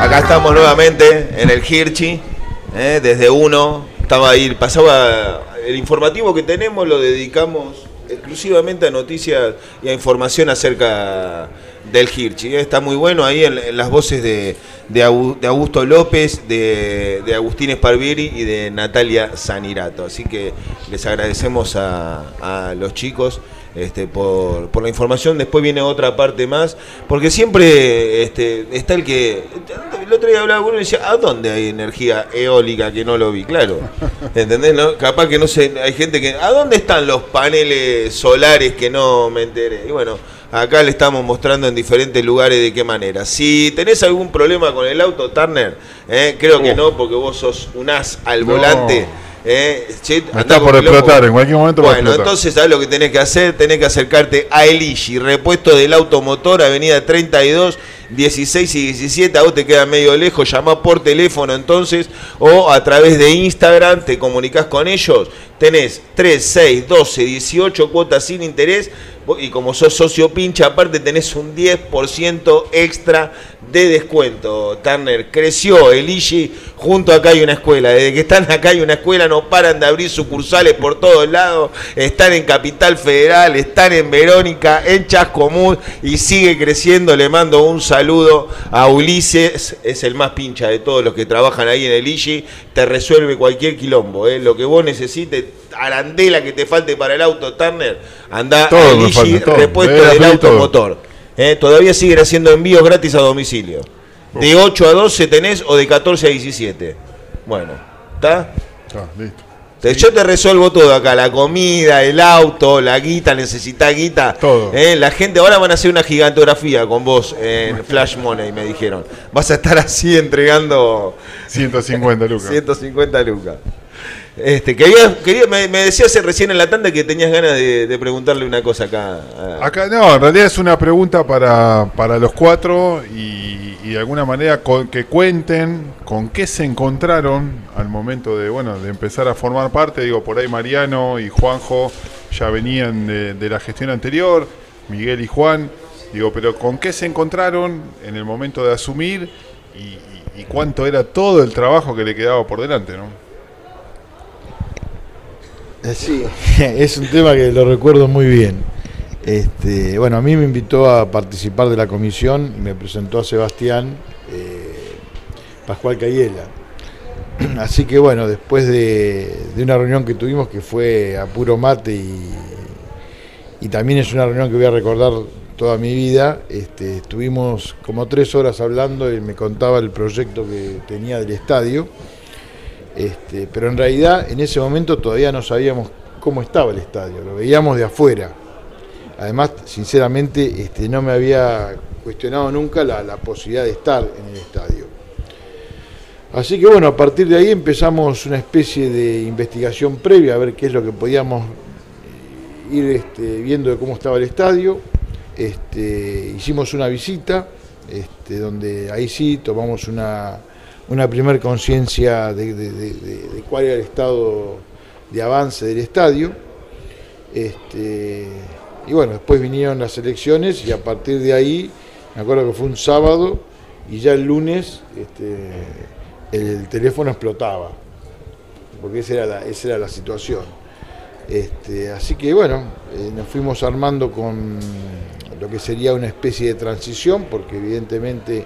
Acá estamos nuevamente en el Hirchi, eh, desde uno. Estaba ahí, pasaba el informativo que tenemos, lo dedicamos exclusivamente a noticias y a información acerca del Hirchi. eh. Está muy bueno ahí en, las voces de, de Augusto López, de, Agustín Esparvieri y de Natalia Sanirato. Así que les agradecemos a los chicos este, por, por la información. Después viene otra parte más, porque siempre este, está el que. El otro día hablaba con uno y decía: ¿A dónde hay energía eólica que no lo vi? Claro, ¿entendés? no? Capaz que no sé, hay gente que. ¿A dónde están los paneles solares que no me enteré? Y bueno. Acá le estamos mostrando en diferentes lugares de qué manera. Si tenés algún problema con el auto, Turner, eh, creo que no, porque vos sos un as al No. volante. Eh, che, está por explotar, en cualquier momento Bueno, entonces, ¿sabes lo que tenés que hacer? Tenés que acercarte a Eligi, repuesto del automotor, avenida 32, 16 y 17. A vos te queda medio lejos, llamá por teléfono entonces, o a través de Instagram, te comunicás con ellos. Tenés 3, 6, 12, 18 cuotas sin interés. Y como sos socio pincha, aparte tenés un 10% extra de descuento. Turner creció Eligi, junto acá hay una escuela. Desde que están acá hay una escuela, no paran de abrir sucursales por todos lados. Están en Capital Federal, están en Verónica, en Chascomús y sigue creciendo. Le mando un saludo a Ulises, es el más pincha de todos los que trabajan ahí en Eligi. Te resuelve cualquier quilombo, ¿eh? lo que vos necesites. Arandela que te falte para el auto, Turner, anda Todo a falta, todo. repuesto del automotor. Eh, todavía siguen haciendo envíos gratis a domicilio. De 8 a 12 tenés o de 14 a 17. Bueno, ¿está? Ah, listo. Te- Yo te resuelvo todo acá, la comida, el auto, la guita, necesita guita. Todo. Eh, la gente ahora van a hacer una gigantografía con vos en Flash Money, me dijeron. Vas a estar así entregando 150 lucas. 150 lucas. Este, quería, quería, me, me decías recién en la tanda que tenías ganas de, preguntarle una cosa acá. Acá no, en realidad es una pregunta para, para los cuatro y, de alguna manera con- que cuenten con qué se encontraron al momento de bueno de empezar a formar parte. Digo, por ahí Mariano y Juanjo ya venían de, la gestión anterior, Miguel y Juan. Digo, pero con qué se encontraron en el momento de asumir y cuánto era todo el trabajo que le quedaba por delante, ¿no? Eh, Sí, es un tema que lo recuerdo muy bien. Este, bueno, a mí me invitó a participar de la comisión y me presentó a Sebastián eh, Pascual Cayela. Así que bueno, después de, una reunión que tuvimos que fue a puro mate y, y también es una reunión que voy a recordar toda mi vida, este, estuvimos como tres horas hablando y me contaba el proyecto que tenía del estadio. Este, pero en realidad en ese momento todavía no sabíamos cómo estaba el estadio, lo veíamos de afuera. Además, sinceramente, este, no me había cuestionado nunca la, posibilidad de estar en el estadio. Así que bueno, a partir de ahí empezamos una especie de investigación previa a ver qué es lo que podíamos eh, ir este, viendo de cómo estaba el estadio. Hicimos una visita, donde ahí sí tomamos una, una primer conciencia de, cuál era el estado de avance del estadio. Este, y bueno, después vinieron las elecciones y a partir de ahí, me acuerdo que fue un sábado y ya el lunes este, el teléfono explotaba, porque esa era la, esa era la situación. Este, así que bueno, eh, nos fuimos armando con lo que sería una especie de transición, porque evidentemente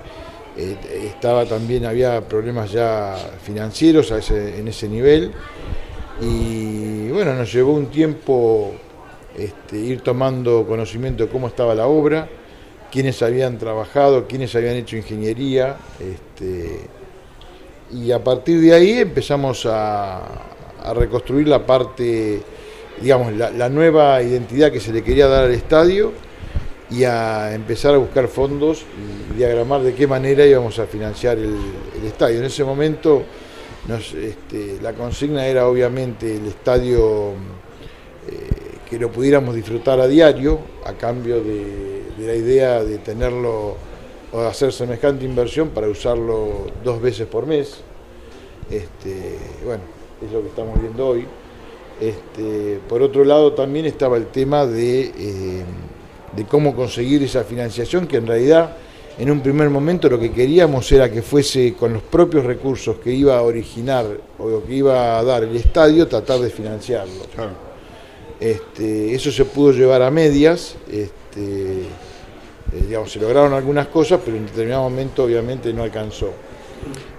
eh, estaba también, había problemas ya financieros a ese- en ese nivel. Y bueno, nos llevó un tiempo este, ir tomando conocimiento de cómo estaba la obra, quiénes habían trabajado, quiénes habían hecho ingeniería. Este, y a partir de ahí empezamos a, reconstruir la parte, digamos, la nueva identidad que se le quería dar al estadio y a empezar a buscar fondos y diagramar de qué manera íbamos a financiar el, estadio. En ese momento este, la consigna era obviamente el estadio eh, que lo pudiéramos disfrutar a diario a cambio de, de la idea de tenerlo o de hacer semejante inversión para usarlo dos veces por mes. Este, bueno, es lo que estamos viendo hoy. Este, por otro lado también estaba el tema de, eh, de cómo conseguir esa financiación que en realidad en un primer momento lo que queríamos era que fuese con los propios recursos que iba a originar o que iba a dar el estadio, tratar de financiarlo. Este, eso se pudo llevar a medias, este, eh, digamos, se lograron algunas cosas, pero en determinado momento obviamente no alcanzó.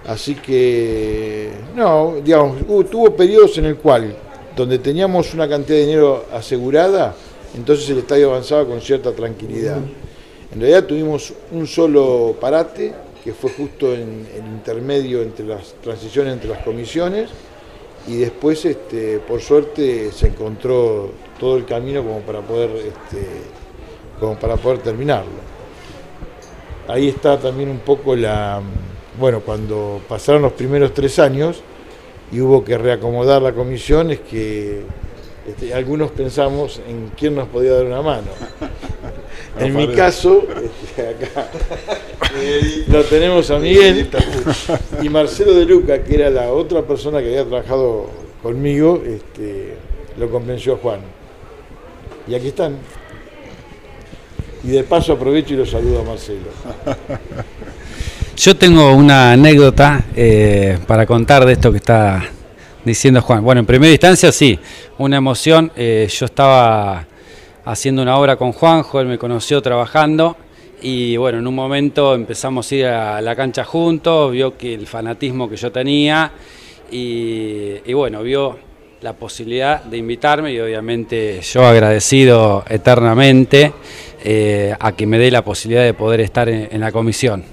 Así que, no, digamos, tuvo periodos en el cual, donde teníamos una cantidad de dinero asegurada, entonces el estadio avanzaba con cierta tranquilidad. En realidad tuvimos un solo parate, que fue justo en el intermedio entre las transiciones entre las comisiones, y después, este, por suerte, se encontró todo el camino como para poder, este, como para poder terminarlo. Ahí está también un poco la, bueno, cuando pasaron los primeros tres años y hubo que reacomodar la comisión, es que este, algunos pensamos en quién nos podía dar una mano. En mi caso, este, acá lo tenemos a Miguel y Marcelo de Luca, que era la otra persona que había trabajado conmigo, este, lo convenció a Juan. Y aquí están. Y de paso aprovecho y lo saludo a Marcelo. Yo tengo una anécdota eh, para contar de esto que está diciendo Juan. Bueno, en primera instancia sí, una emoción. Eh, yo estaba haciendo una obra con Juanjo, él me conoció trabajando y bueno, en un momento empezamos a ir a la cancha juntos, vio que el fanatismo que yo tenía y, bueno, vio la posibilidad de invitarme y obviamente yo agradecido eternamente eh, a que me dé la posibilidad de poder estar en, la comisión.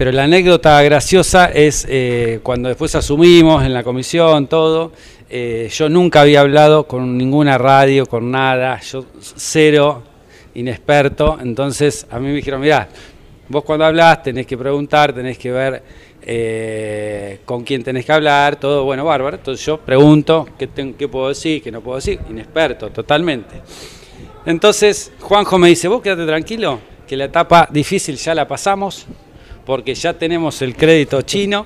Pero la anécdota graciosa es eh, cuando después asumimos en la comisión todo, eh, yo nunca había hablado con ninguna radio, con nada, yo cero, inexperto, entonces a mí me dijeron, mirá, vos cuando hablas tenés que preguntar, tenés que ver eh, con quién tenés que hablar, todo, bueno, bárbaro, entonces yo pregunto qué, qué puedo decir, qué no puedo decir, inexperto, totalmente. Entonces Juanjo me dice, vos quédate tranquilo, que la etapa difícil ya la pasamos, porque ya tenemos el crédito chino.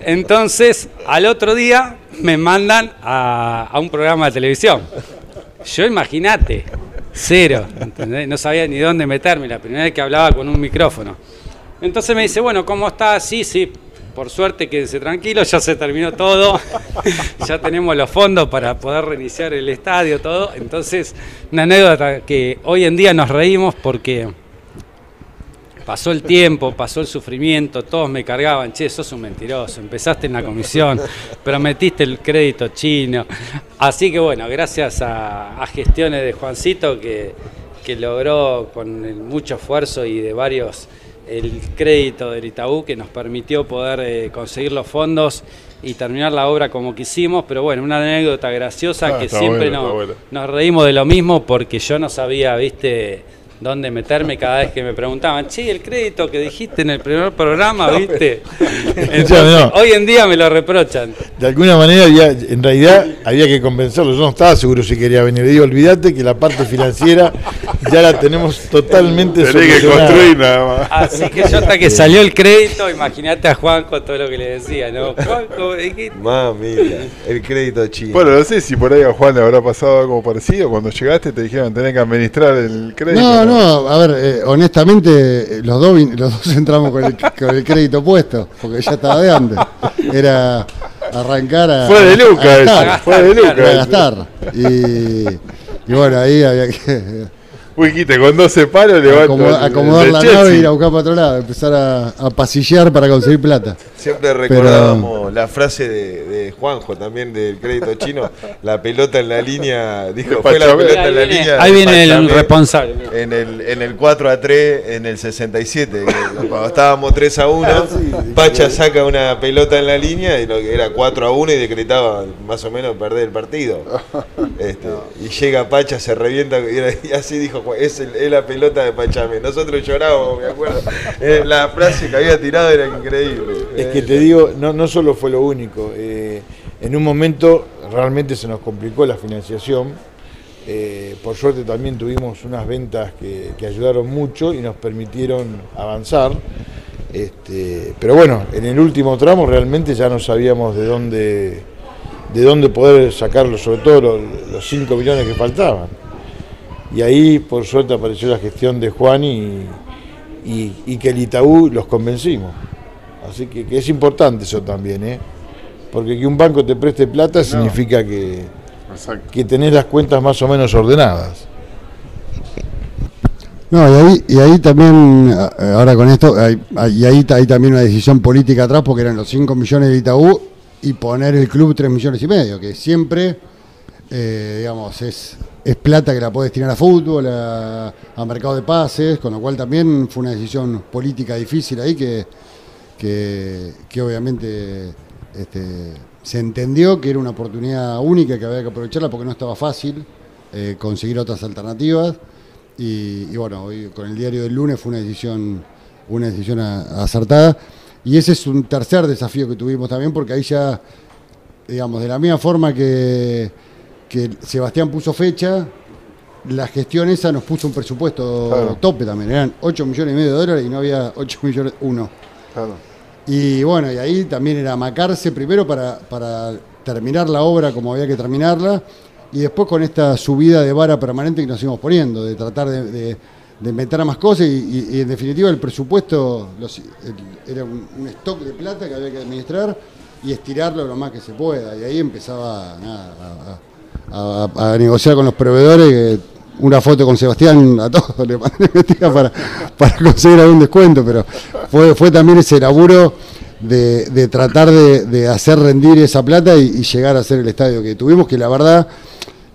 Entonces, al otro día me mandan a, un programa de televisión. Yo imagínate, cero, no sabía ni dónde meterme, la primera vez que hablaba con un micrófono. Entonces me dice, bueno, ¿cómo está? Sí, sí, por suerte quédense tranquilo, ya se terminó todo, ya tenemos los fondos para poder reiniciar el estadio, todo. Entonces, una anécdota que hoy en día nos reímos porque Pasó el tiempo, pasó el sufrimiento, todos me cargaban, che, sos un mentiroso, empezaste en la comisión, prometiste el crédito chino. Así que bueno, gracias a, gestiones de Juancito que, logró con mucho esfuerzo y de varios el crédito del Itaú que nos permitió poder eh, conseguir los fondos y terminar la obra como quisimos, pero bueno, una anécdota graciosa ah, que siempre nos reímos de lo mismo porque yo no sabía, viste, dónde meterme cada vez que me preguntaban, che, el crédito que dijiste en el primer programa, ¿viste? Hoy en día me lo reprochan. De alguna manera, en realidad, había que convencerlo. Yo no estaba seguro si quería venir. Le digo, olvídate que la parte financiera ya la tenemos totalmente Tenés que construir nada más. Así que yo hasta que salió el crédito, imagínate a Juanjo todo lo que le decía, ¿no? Juanjo, Mami, el crédito chino. Bueno, no sé si por ahí a Juan le habrá pasado algo parecido. Cuando llegaste te dijeron, tenés que administrar el crédito. No, no, a ver, eh, honestamente, los dos, los dos entramos con el, con el crédito puesto, porque ya estaba de antes. Era arrancar a. Fue de Lucas, fue de Lucas. A gastar. Y, y bueno, ahí había que Wikite, con 12 palos levanto. acomodar la nave y ir a buscar para otro lado, empezar a, a pasillar para conseguir plata. Siempre recordábamos la frase de, Juanjo también del crédito chino, la pelota en la línea, dijo, fue la pelota en la línea. Ahí viene el responsable. En el, en el 4 a 3, en el 67, cuando estábamos 3 a 1, ah, Pacha saca una pelota en la línea y lo que era 4 a 1 y decretaba más o menos perder el partido. Este, y llega Pacha, se revienta y así dijo, es, la pelota de Pachame. Nosotros llorábamos, me acuerdo. Eh, la frase que había tirado era increíble que te digo, no, no solo fue lo único. Eh, en un momento realmente se nos complicó la financiación. Eh, por suerte también tuvimos unas ventas que, ayudaron mucho y nos permitieron avanzar. Este, pero bueno, en el último tramo realmente ya no sabíamos de dónde, de dónde poder sacarlo, sobre todo los, 5 millones que faltaban. Y ahí, por suerte, apareció la gestión de Juan y, y, y que el Itaú los convencimos. Así que, que es importante eso también, ¿eh? Porque que un banco te preste plata significa que, Exacto. que tenés las cuentas más o menos ordenadas. No, y ahí, y ahí también, ahora con esto, hay, hay- y ahí hay también una decisión política atrás, porque eran los 5 millones de Itaú y poner el club 3 millones y medio, que siempre, eh, digamos, es, es plata que la puedes tirar a fútbol, a, mercado de pases, con lo cual también fue una decisión política difícil ahí que, que, que obviamente este, se entendió que era una oportunidad única que había que aprovecharla porque no estaba fácil eh, conseguir otras alternativas. Y, bueno, hoy con el diario del lunes fue una decisión, una decisión acertada. Y ese es un tercer desafío que tuvimos también, porque ahí ya, digamos, de la misma forma que, que Sebastián puso fecha, la gestión esa nos puso un presupuesto Claro. tope también. Eran 8 millones y medio de dólares y no había 8 millones, uno. Claro. Y bueno, y ahí también era macarse primero para, para terminar la obra como había que terminarla, y después con esta subida de vara permanente que nos íbamos poniendo, de tratar de, de- de meter a más cosas, y, y- y en definitiva el presupuesto los- el- era un, un stock de plata que había que administrar y estirarlo lo más que se pueda. Y ahí empezaba nada, a, a- a negociar con los proveedores. una foto con Sebastián a todos le para, para conseguir algún descuento, pero fue, fue también ese laburo de, de tratar de, de hacer rendir esa plata y, y llegar a ser el estadio que tuvimos, que la verdad,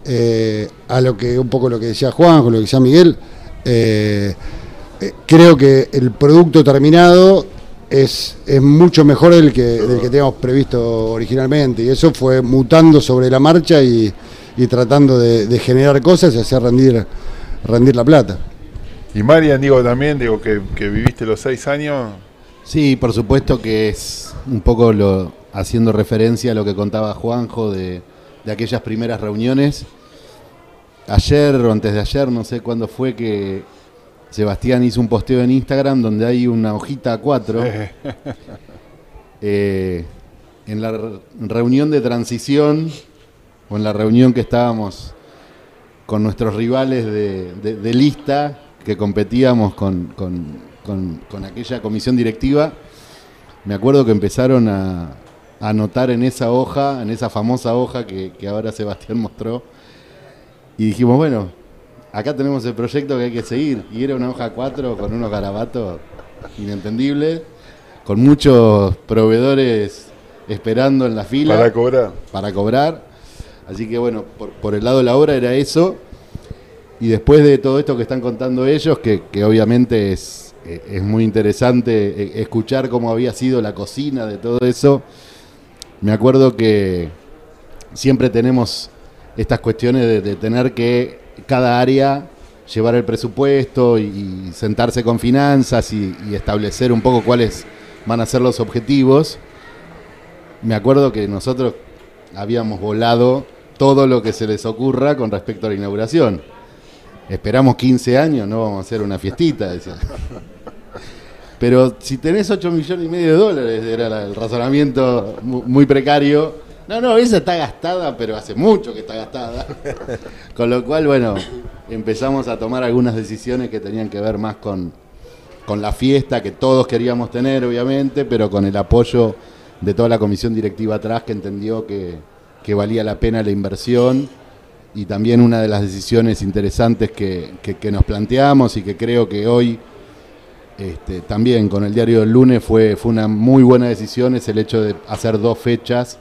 eh, a lo que un poco lo que decía Juan, con lo que decía Miguel, eh, eh, creo que el producto terminado es, es mucho mejor del que, del que teníamos previsto originalmente y eso fue mutando sobre la marcha y, y tratando de, de generar cosas y hacer rendir, rendir la plata. Y Marian, digo también, digo que, que viviste los seis años. Sí, por supuesto que es un poco lo haciendo referencia a lo que contaba Juanjo de, de aquellas primeras reuniones. Ayer o antes de ayer, no sé cuándo fue que Sebastián hizo un posteo en Instagram donde hay una hojita A4 eh, en la re- reunión de transición o en la reunión que estábamos con nuestros rivales de, de- de lista que competíamos con, con- con- con aquella comisión directiva, me acuerdo que empezaron a, a anotar en esa hoja, en esa famosa hoja que, que ahora Sebastián mostró, y dijimos, bueno, acá tenemos el proyecto que hay que seguir, y era una hoja 4 con unos garabatos inentendibles, con muchos proveedores esperando en la fila Para cobrar. para cobrar. Así que bueno, por, el lado de la obra era eso. Y después de todo esto que están contando ellos, que, obviamente es, es muy interesante eh, escuchar cómo había sido la cocina de todo eso, me acuerdo que siempre tenemos estas cuestiones de, tener que cada área llevar el presupuesto y, y sentarse con finanzas y, y establecer un poco cuáles van a ser los objetivos. Me acuerdo que nosotros habíamos volado todo lo que se les ocurra con respecto a la inauguración. Esperamos 15 años, no vamos a hacer una fiestita. Pero si tenés 8 millones y medio de dólares, era el razonamiento mu- muy precario. No, no, esa está gastada, pero hace mucho que está gastada. Con lo cual, bueno, empezamos a tomar algunas decisiones que tenían que ver más con, con la fiesta que todos queríamos tener, obviamente, pero con el apoyo de toda la comisión directiva atrás que entendió que, que valía la pena la inversión y también una de las decisiones interesantes que, que- nos planteamos y que creo que hoy este, también con el diario del lunes fue, fue una muy buena decisión es el hecho de hacer dos fechas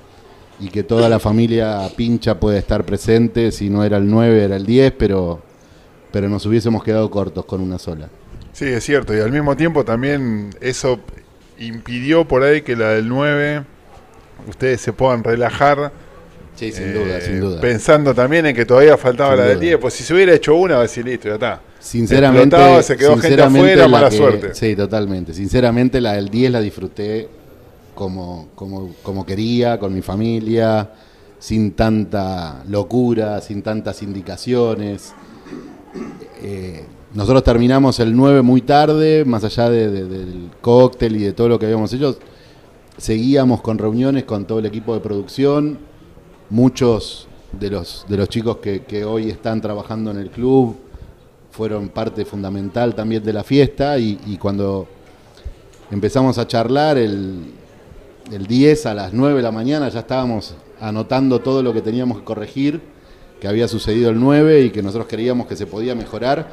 y que toda la familia pincha puede estar presente, si no era el 9 era el 10, pero, pero nos hubiésemos quedado cortos con una sola. Sí, es cierto. Y al mismo tiempo también eso impidió por ahí que la del 9 ustedes se puedan relajar. Sí, sin eh, duda, sin duda. Pensando también en que todavía faltaba Sin la del duda. 10. Pues si se hubiera hecho una, va a decir listo, ya está. Sinceramente, se quedó gente sinceramente afuera, la mala que- suerte. Sí, totalmente. Sinceramente la del 10 la disfruté como, como, como quería, con mi familia, sin tanta locura, sin tantas indicaciones. Eh, nosotros terminamos el 9 muy tarde, más allá de- de- del cóctel y de todo lo que habíamos hecho. Seguíamos con reuniones con todo el equipo de producción. Muchos de los, de los chicos que, que hoy están trabajando en el club fueron parte fundamental también de la fiesta y, cuando empezamos a charlar el, el 10 a las 9 de la mañana ya estábamos anotando todo lo que teníamos que corregir, que había sucedido el 9 y que nosotros creíamos que se podía mejorar.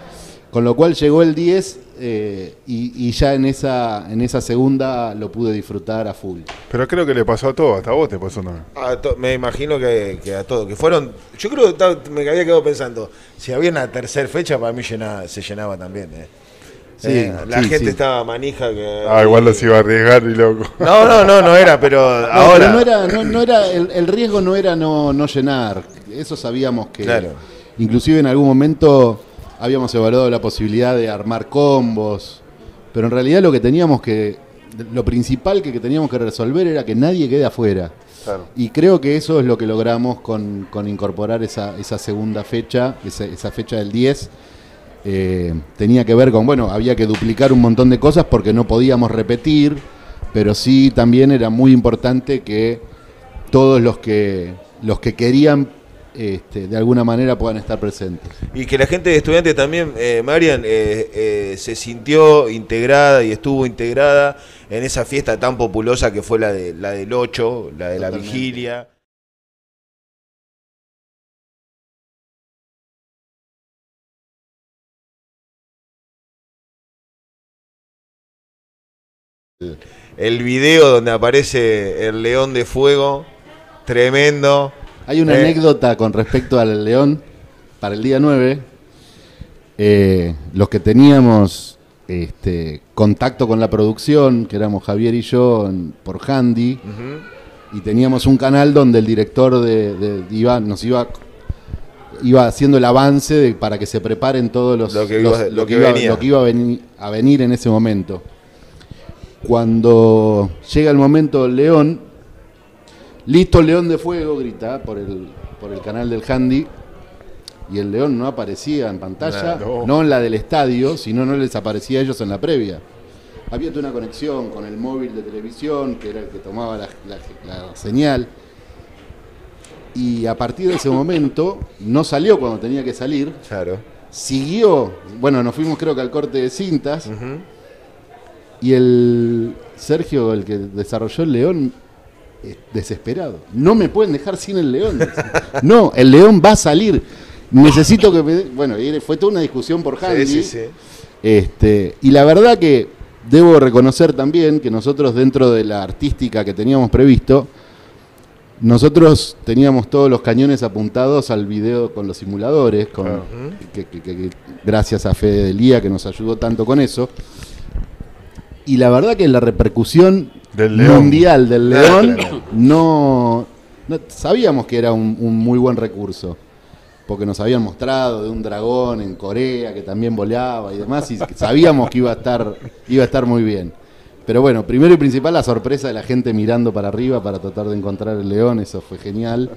Con lo cual llegó el 10 eh, y, y ya en esa, en esa segunda lo pude disfrutar a full. Pero creo que le pasó a todos, hasta a vos te pasó también. A to- me imagino que, que a todos, que fueron, yo creo que me había quedado pensando, si había una tercera fecha para mí llenaba- se llenaba también. eh. Sí, Eh, la sí, gente sí. estaba manija que... Ah, igual los iba a arriesgar y loco. No, no, no, no era, pero No, ahora... pero no era, no, no era el, el riesgo no era no, no llenar. Eso sabíamos que. Claro. Inclusive en algún momento habíamos evaluado la posibilidad de armar combos. Pero en realidad lo que teníamos que. Lo principal que, teníamos que resolver era que nadie quede afuera. Claro. Y creo que eso es lo que logramos con, con incorporar esa, esa segunda fecha, esa, esa fecha del 10. Eh, tenía que ver con, bueno, había que duplicar un montón de cosas porque no podíamos repetir, pero sí también era muy importante que todos los que, los que querían este, de alguna manera puedan estar presentes. Y que la gente de estudiantes también, eh, Marian, eh, eh, se sintió integrada y estuvo integrada en esa fiesta tan populosa que fue la, de, la del 8, la de la vigilia. El video donde aparece el león de fuego, tremendo. Hay una Eh. anécdota con respecto al León para el día 9. Eh, los que teníamos este, contacto con la producción, que éramos Javier y yo en- por Handy, y teníamos un canal donde el director de, de- iba, nos iba iba haciendo el avance de- para que se preparen todos los Lo que los- iba- lo que iba, venía. lo que iba a, veni- a venir en ese momento. Cuando llega el momento del León, listo el León de Fuego, grita por el, por el canal del Handy, y el León no aparecía en pantalla, No. no en la del estadio, sino no les aparecía a ellos en la previa. Había toda una conexión con el móvil de televisión, que era el que tomaba la, la- la señal. Y a partir de ese momento, no salió cuando tenía que salir, Claro. siguió, bueno, nos fuimos creo que al corte de cintas, y el Sergio, el que desarrolló el León, desesperado. No me pueden dejar sin el León. No, el León va a salir. Necesito que me... Bueno, fue toda una discusión por Handy. Sí, sí, sí. Este, y la verdad que debo reconocer también que nosotros dentro de la artística que teníamos previsto, nosotros teníamos todos los cañones apuntados al video con los simuladores, con, Claro. que, que- que- que- gracias a Fede Delía que nos ayudó tanto con eso. Y la verdad que la repercusión Del León. mundial del León no, no- sabíamos que era un, un muy buen recurso porque nos habían mostrado de un dragón en Corea que también volaba y demás, y sabíamos que iba a estar, iba a estar muy bien. Pero bueno, primero y principal la sorpresa de la gente mirando para arriba para tratar de encontrar el león, eso fue genial.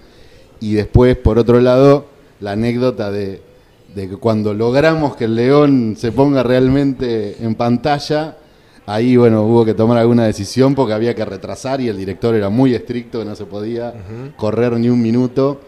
Y después, por otro lado, la anécdota de, de que cuando logramos que el león se ponga realmente en pantalla, ahí bueno, hubo que tomar alguna decisión porque había que retrasar y el director era muy estricto, que no se podía correr ni un minuto.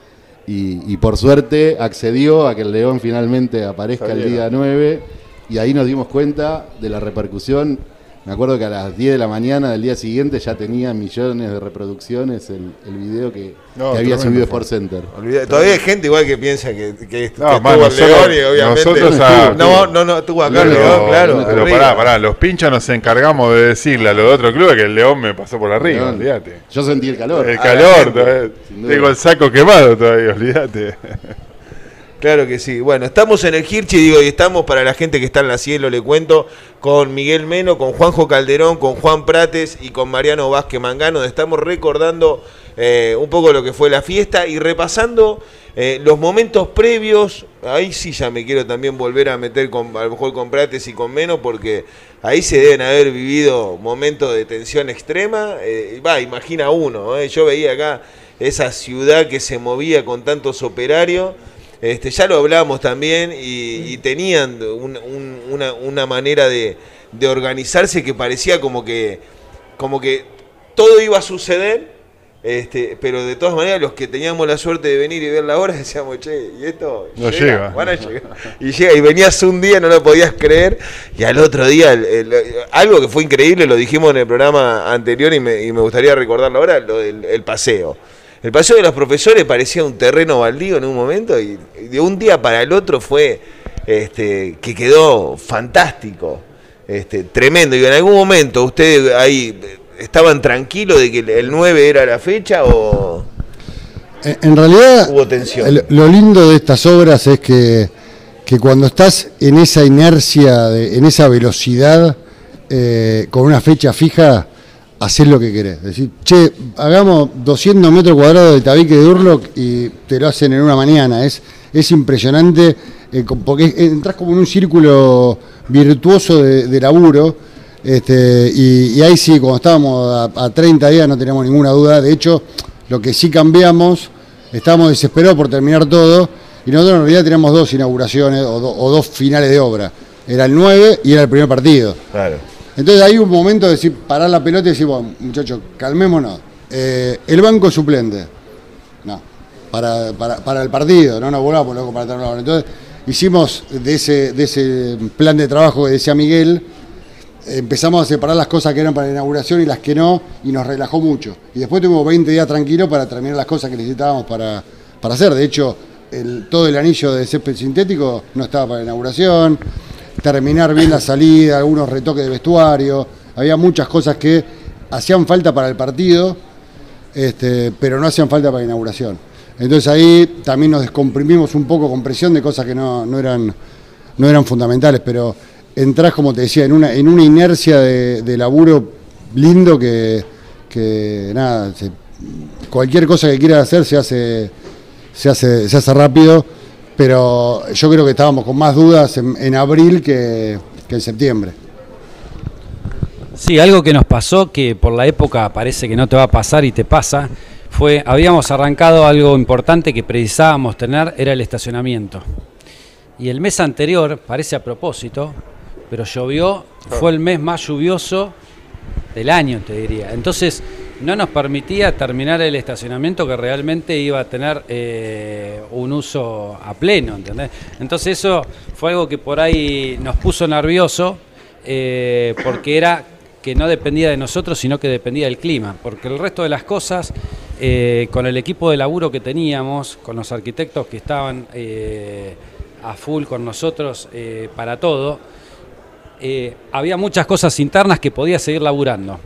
Y, y por suerte accedió a que el león finalmente aparezca el día 9 y ahí nos dimos cuenta de la repercusión. Me acuerdo que a las 10 de la mañana del día siguiente ya tenía millones de reproducciones el, el video que, No, que había subido. Sport Center. Todavía hay gente igual que piensa que, que, que No, man, el nosotros- León y obviamente. nosotros a- no, no, no, estuvo acá el Pero- León, claro. Pero arriba. pará, pará, los pinchas nos encargamos de decirle a los de otro club que el León me pasó por arriba, León. olvídate. Yo sentí el calor. El calor, gente, todavía. sin duda. tengo el saco quemado todavía, olvídate. Claro que sí. Bueno, estamos en el Hirchi, digo, y estamos para la gente que está en la cielo, le cuento, con Miguel Meno, con Juanjo Calderón, con Juan Prates y con Mariano Vázquez Mangano. Estamos recordando eh, un poco lo que fue la fiesta y repasando eh, los momentos previos. Ahí sí ya me quiero también volver a meter con, a lo mejor con Prates y con Meno, porque ahí se deben haber vivido momentos de tensión extrema. Eh, Va, imagina uno, yo veía acá esa ciudad que se movía con tantos operarios. Este, ya lo hablamos también y, y tenían un- un- una, una manera de, de organizarse que parecía como que, como que todo iba a suceder Este, pero de todas maneras, los que teníamos la suerte de venir y ver la hora, decíamos, che, ¿y esto? No llega. Van a llegar. Y llega, y venías un día, no lo podías creer, y al otro día, el- el- algo que fue increíble, lo dijimos en el programa anterior y me, y me gustaría recordarlo ahora, lo del el paseo. El paseo de los profesores parecía un terreno baldío en un momento, y, de un día para el otro fue este, que quedó fantástico, este, tremendo. Y en algún momento, ¿ustedes ahí estaban tranquilos de que el- el 9 era la fecha o...? En, realidad, Hubo tensión. lo lindo de estas obras es que, que cuando estás en esa inercia, de- en esa velocidad, eh, con una fecha fija, haces lo que querés. Decir, che, hagamos 200 metros cuadrados de tabique de Urlock y te lo hacen en una mañana. Es, es impresionante eh, porque entras como en un círculo virtuoso de, laburo. Este, y, ahí sí, cuando estábamos a, a 30 días no teníamos ninguna duda. De hecho, lo que sí cambiamos, estábamos desesperados por terminar todo y nosotros en realidad teníamos dos inauguraciones o, o dos finales de obra. Era el 9 y era el primer partido. Claro. Entonces hay un momento de decir, parar la pelota y decir, bueno, muchachos, calmémonos. Eh, el banco suplente. No, para, para, para el partido, no nos volvamos loco para hora. Entonces hicimos de ese, de ese plan de trabajo que decía Miguel, empezamos a separar las cosas que eran para la inauguración y las que no, y nos relajó mucho. Y después tuvimos 20 días tranquilos para terminar las cosas que necesitábamos para, para hacer. De hecho, el- todo el anillo de césped sintético no estaba para la inauguración. Terminar bien la salida, algunos retoques de vestuario. Había muchas cosas que hacían falta para el partido, este, pero no hacían falta para la inauguración. Entonces ahí también nos descomprimimos un poco con presión de cosas que no, no eran, no eran fundamentales, pero entrás, como te decía, en una, en una inercia de, laburo lindo que, que nada, cualquier cosa que quieras hacer se hace, se hace, se hace rápido, pero yo creo que estábamos con más dudas en, en abril que, que en septiembre. Sí, algo que nos pasó, que por la época parece que no te va a pasar y te pasa, fue, habíamos arrancado algo importante que precisábamos tener, era el estacionamiento. Y el mes anterior, parece a propósito, pero llovió, fue el mes más lluvioso del año, te diría. Entonces, no nos permitía terminar el estacionamiento que realmente iba a tener eh, un uso a pleno, ¿entendés? Entonces eso fue algo que por ahí nos puso nervioso, eh, porque era que no dependía de nosotros, sino que dependía del clima, porque el resto de las cosas, eh, con el equipo de laburo que teníamos, con los arquitectos que estaban a full con nosotros para todo, había muchas cosas internas que podías seguir laburando.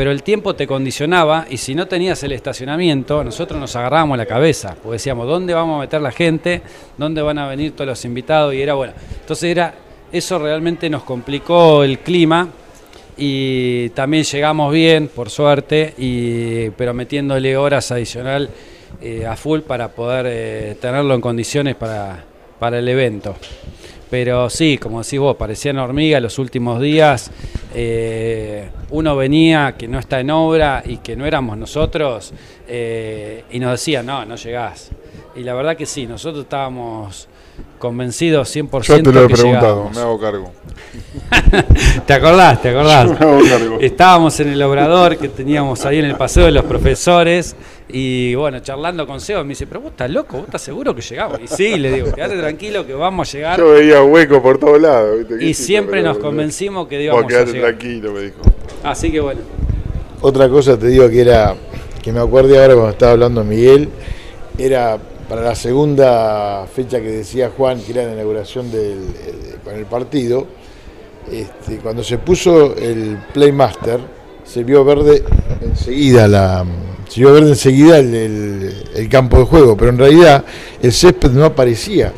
Pero el tiempo te condicionaba y si no tenías el estacionamiento, nosotros nos agarrábamos la cabeza, porque decíamos, ¿dónde vamos a meter la gente? ¿Dónde van a venir todos los invitados? Y era bueno. Entonces era, eso realmente nos complicó el clima y también llegamos bien, por suerte, y, pero metiéndole horas adicional eh, a full para poder eh, tenerlo en condiciones para, para el evento. Pero sí, como decís vos, parecían hormigas los últimos días. eh, uno venía que no está en obra y que no éramos nosotros eh, y nos decía, no, no llegás. Y la verdad que sí, nosotros estábamos convencidos 100% Yo te lo he que preguntado, llegábamos. me hago cargo. ¿Te acordás? ¿Te acordás? Yo me hago cargo. Estábamos en el obrador que teníamos ahí en el paseo de los profesores y bueno, charlando con Seba me dice, pero vos estás loco, vos estás seguro que llegamos. Y sí, le digo, quédate tranquilo que vamos a llegar. Yo veía hueco por todos lados. ¿viste? ¿Qué Y siempre nos convencimos que Vos íbamos a quedate llegar. tranquilo, me dijo. Así que bueno. Otra cosa te digo que era, que me acuerdo ahora cuando estaba hablando Miguel, era para la segunda fecha que decía Juan, que era la inauguración del, eh, con el partido, este, cuando se puso el Playmaster, se vio verde enseguida la se vio verde enseguida el, el- el campo de juego, pero en realidad el césped no aparecía.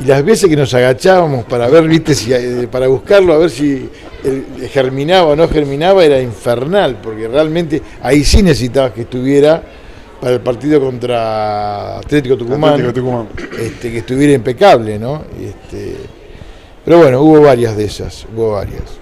Y las veces que nos agachábamos para ver, viste, si, eh, para buscarlo, a ver si el- germinaba o no germinaba, era infernal, porque realmente ahí sí necesitabas que estuviera para el partido contra Atlético Tucumán, Atlético Tucumán. Este, que estuviera impecable, ¿no? Y Este, pero bueno, hubo varias de esas, hubo varias.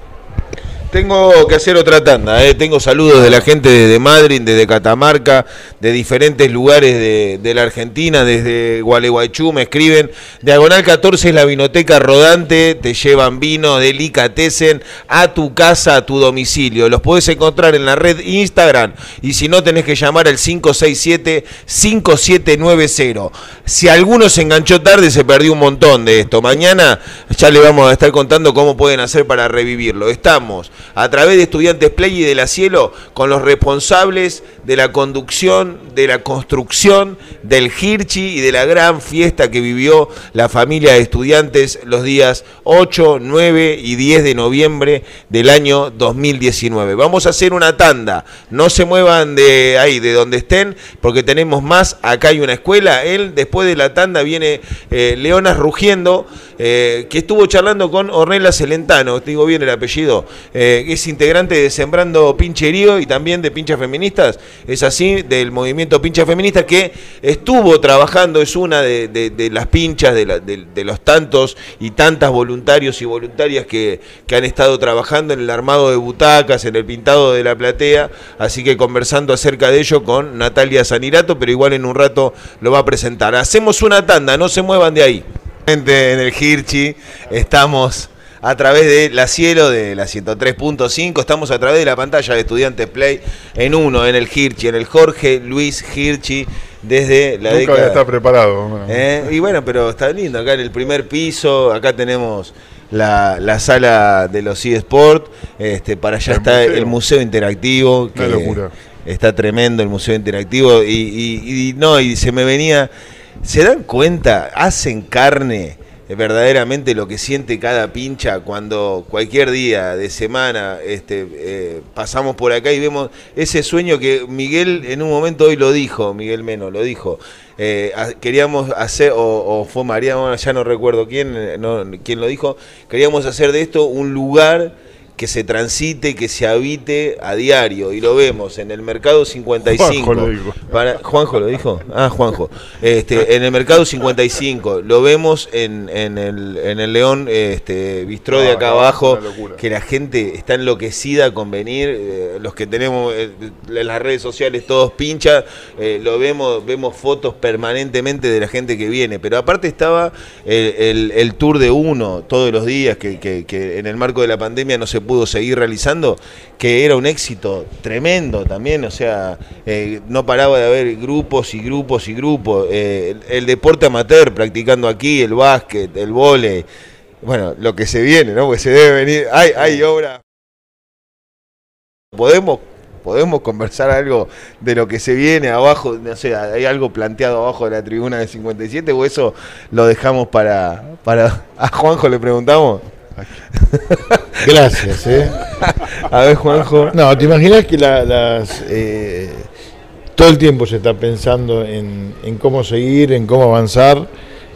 Tengo que hacer otra tanda, eh. tengo saludos de la gente desde Madrid, desde Catamarca, de diferentes lugares de, la Argentina, desde Gualeguaychú me escriben. Diagonal 14 es la vinoteca rodante, te llevan vino, delicatessen a tu casa, a tu domicilio. Los puedes encontrar en la red Instagram y si no tenés que llamar al 567-5790. Si alguno se enganchó tarde, se perdió un montón de esto. Mañana ya le vamos a estar contando cómo pueden hacer para revivirlo. Estamos a través de Estudiantes Play y de la Cielo con los responsables de la conducción, de la construcción del Hirchi y de la gran fiesta que vivió la familia de estudiantes los días 8, 9 y 10 de noviembre del año 2019. Vamos a hacer una tanda, no se muevan de ahí, de donde estén, porque tenemos más, acá hay una escuela, él después de la tanda viene eh, Leonas Rugiendo, eh, que estuvo charlando con Ornella Celentano, digo bien el apellido, eh, es integrante de Sembrando Pincherío y también de Pinchas Feministas, es así, del movimiento Pincha Feminista, que estuvo trabajando, es una de, de- las pinchas, de, los tantos y tantas voluntarios y voluntarias que, que han estado trabajando en el armado de butacas, en el pintado de la platea, así que conversando acerca de ello con Natalia Sanirato, pero igual en un rato lo va a presentar. Hacemos una tanda, no se muevan de ahí. En el Hirchi estamos a través de la Cielo de la 103.5, estamos a través de la pantalla de Estudiantes Play en uno, en el Hirchi, en el Jorge Luis Hirchi, desde la Nunca década... estar preparado. bueno. ¿Eh? Y bueno, pero está lindo, acá en el primer piso, acá tenemos la, la sala de los eSport, este, para allá El está museo. el museo interactivo, que Una locura. está tremendo el museo interactivo, y, y- y no, y se me venía, ¿se dan cuenta? Hacen carne verdaderamente lo que siente cada pincha cuando cualquier día de semana este, eh, pasamos por acá y vemos ese sueño que Miguel en un momento hoy lo dijo, Miguel Meno lo dijo, eh, queríamos hacer, o, o fue María, bueno, ya no recuerdo quién, no, quién lo dijo, queríamos hacer de esto un lugar que se transite, que se habite a diario, y lo vemos en el mercado 55. Juanjo lo dijo. Para, Juanjo lo dijo. Ah, Juanjo. Este, en el mercado 55. Lo vemos en, en el, en el León este, Bistró de acá abajo. Que la gente está enloquecida con venir. eh, los que tenemos eh, en las redes sociales todos pinchas. eh, lo vemos, vemos fotos permanentemente de la gente que viene. Pero aparte estaba el, el- el tour de uno todos los días, que, que- que en el marco de la pandemia no se pudo seguir realizando, que era un éxito tremendo también, o sea, eh, no paraba de haber grupos y grupos y grupos, eh, el, el deporte amateur practicando aquí, el básquet, el vóley, bueno, lo que se viene, ¿no? Porque se debe venir, hay, hay obra. Podemos podemos conversar algo de lo que se viene abajo, no sé, hay algo planteado abajo de la tribuna de 57 o eso lo dejamos para para a Juanjo le preguntamos. Gracias, ¿eh? A ver, Juanjo. No, ¿te imaginas que la- las, eh, todo el tiempo se está pensando en, en cómo seguir, en cómo avanzar?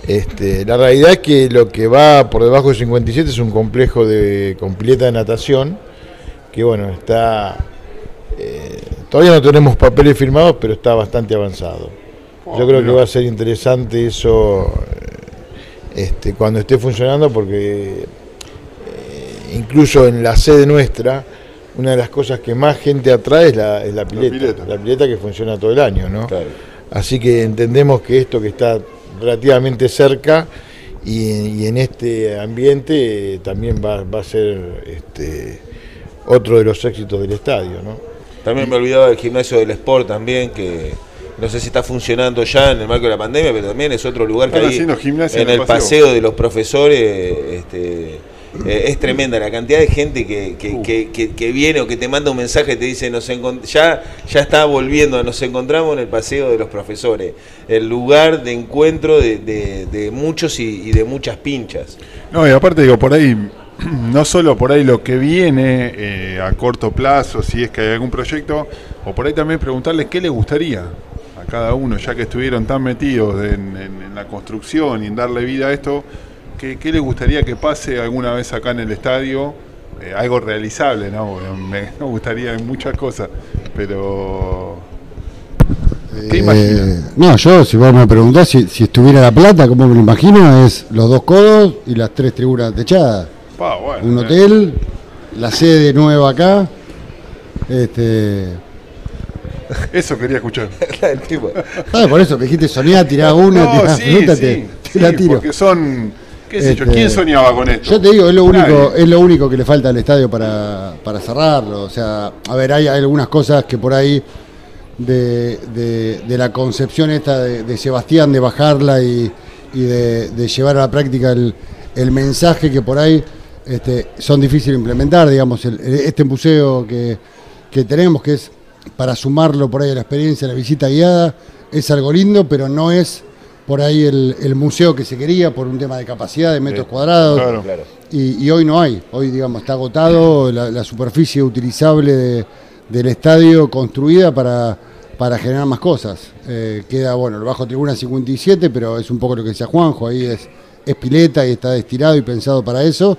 Este, la realidad es que lo que va por debajo de 57 es un complejo de con pileta de natación, que bueno, está... eh, todavía no tenemos papeles firmados, pero está bastante avanzado. Yo creo que va a ser interesante eso este, cuando esté funcionando porque incluso en la sede nuestra, una de las cosas que más gente atrae es la, es la pileta, pileta. la pileta que funciona todo el año, ¿no? Claro. Así que entendemos que esto que está relativamente cerca y, y en este ambiente eh, también va, va a ser este, otro de los éxitos del estadio, ¿no? También me olvidaba del gimnasio del Sport también, que no sé si está funcionando ya en el marco de la pandemia, pero también es otro lugar que Están hay en el paseo. de los profesores. Este, eh, es tremenda la cantidad de gente que, que, que- que- que viene o que te manda un mensaje y te dice nos ya, ya está volviendo, nos encontramos en el paseo de los profesores, el lugar de encuentro de, de- de muchos y, y de muchas pinchas. No, y aparte digo, por ahí, no solo por ahí lo que viene eh, a corto plazo, si es que hay algún proyecto, o por ahí también preguntarles qué les gustaría a cada uno, ya que estuvieron tan metidos en, en- en la construcción y en darle vida a esto, ¿qué, qué les gustaría que pase alguna vez acá en el estadio? Eh, algo realizable, ¿no? Me, me gustaría muchas cosas, pero... ¿Qué Eh, imaginan? no, yo, si vos me preguntás si, si estuviera la plata, como me lo imagino, es los dos codos y las tres tribunas techadas. Pa, bueno, Un eh, hotel la sede nueva acá. Este, Eso quería escuchar. Ah, por eso me dijiste soñá, tirá una, No, tirá sí, fruta, sí, te, te sí, la tiro. Porque son. ¿Qué sé yo? Este, ¿Quién soñaba con esto? Yo te digo, es lo único, Nadie. es lo único que le falta al estadio para, para cerrarlo. O sea, a ver, hay, hay algunas cosas que por ahí de, de- de la concepción esta de, de Sebastián de bajarla y, y de, llevar a la práctica el, el mensaje que por ahí este, son difíciles de implementar, digamos, el- este museo que, que tenemos, que es para sumarlo por ahí a la experiencia, de la visita guiada, es algo lindo, pero no es por ahí el, el museo que se quería por un tema de capacidad, de metros cuadrados. Claro. Claro. Y, y hoy no hay. Hoy, digamos, está agotado la, la superficie utilizable de- del estadio construida para, para generar más cosas. Eh, queda, bueno, el bajo tribuna 57, pero es un poco lo que decía Juanjo. Ahí es, es pileta y está destinado y pensado para eso.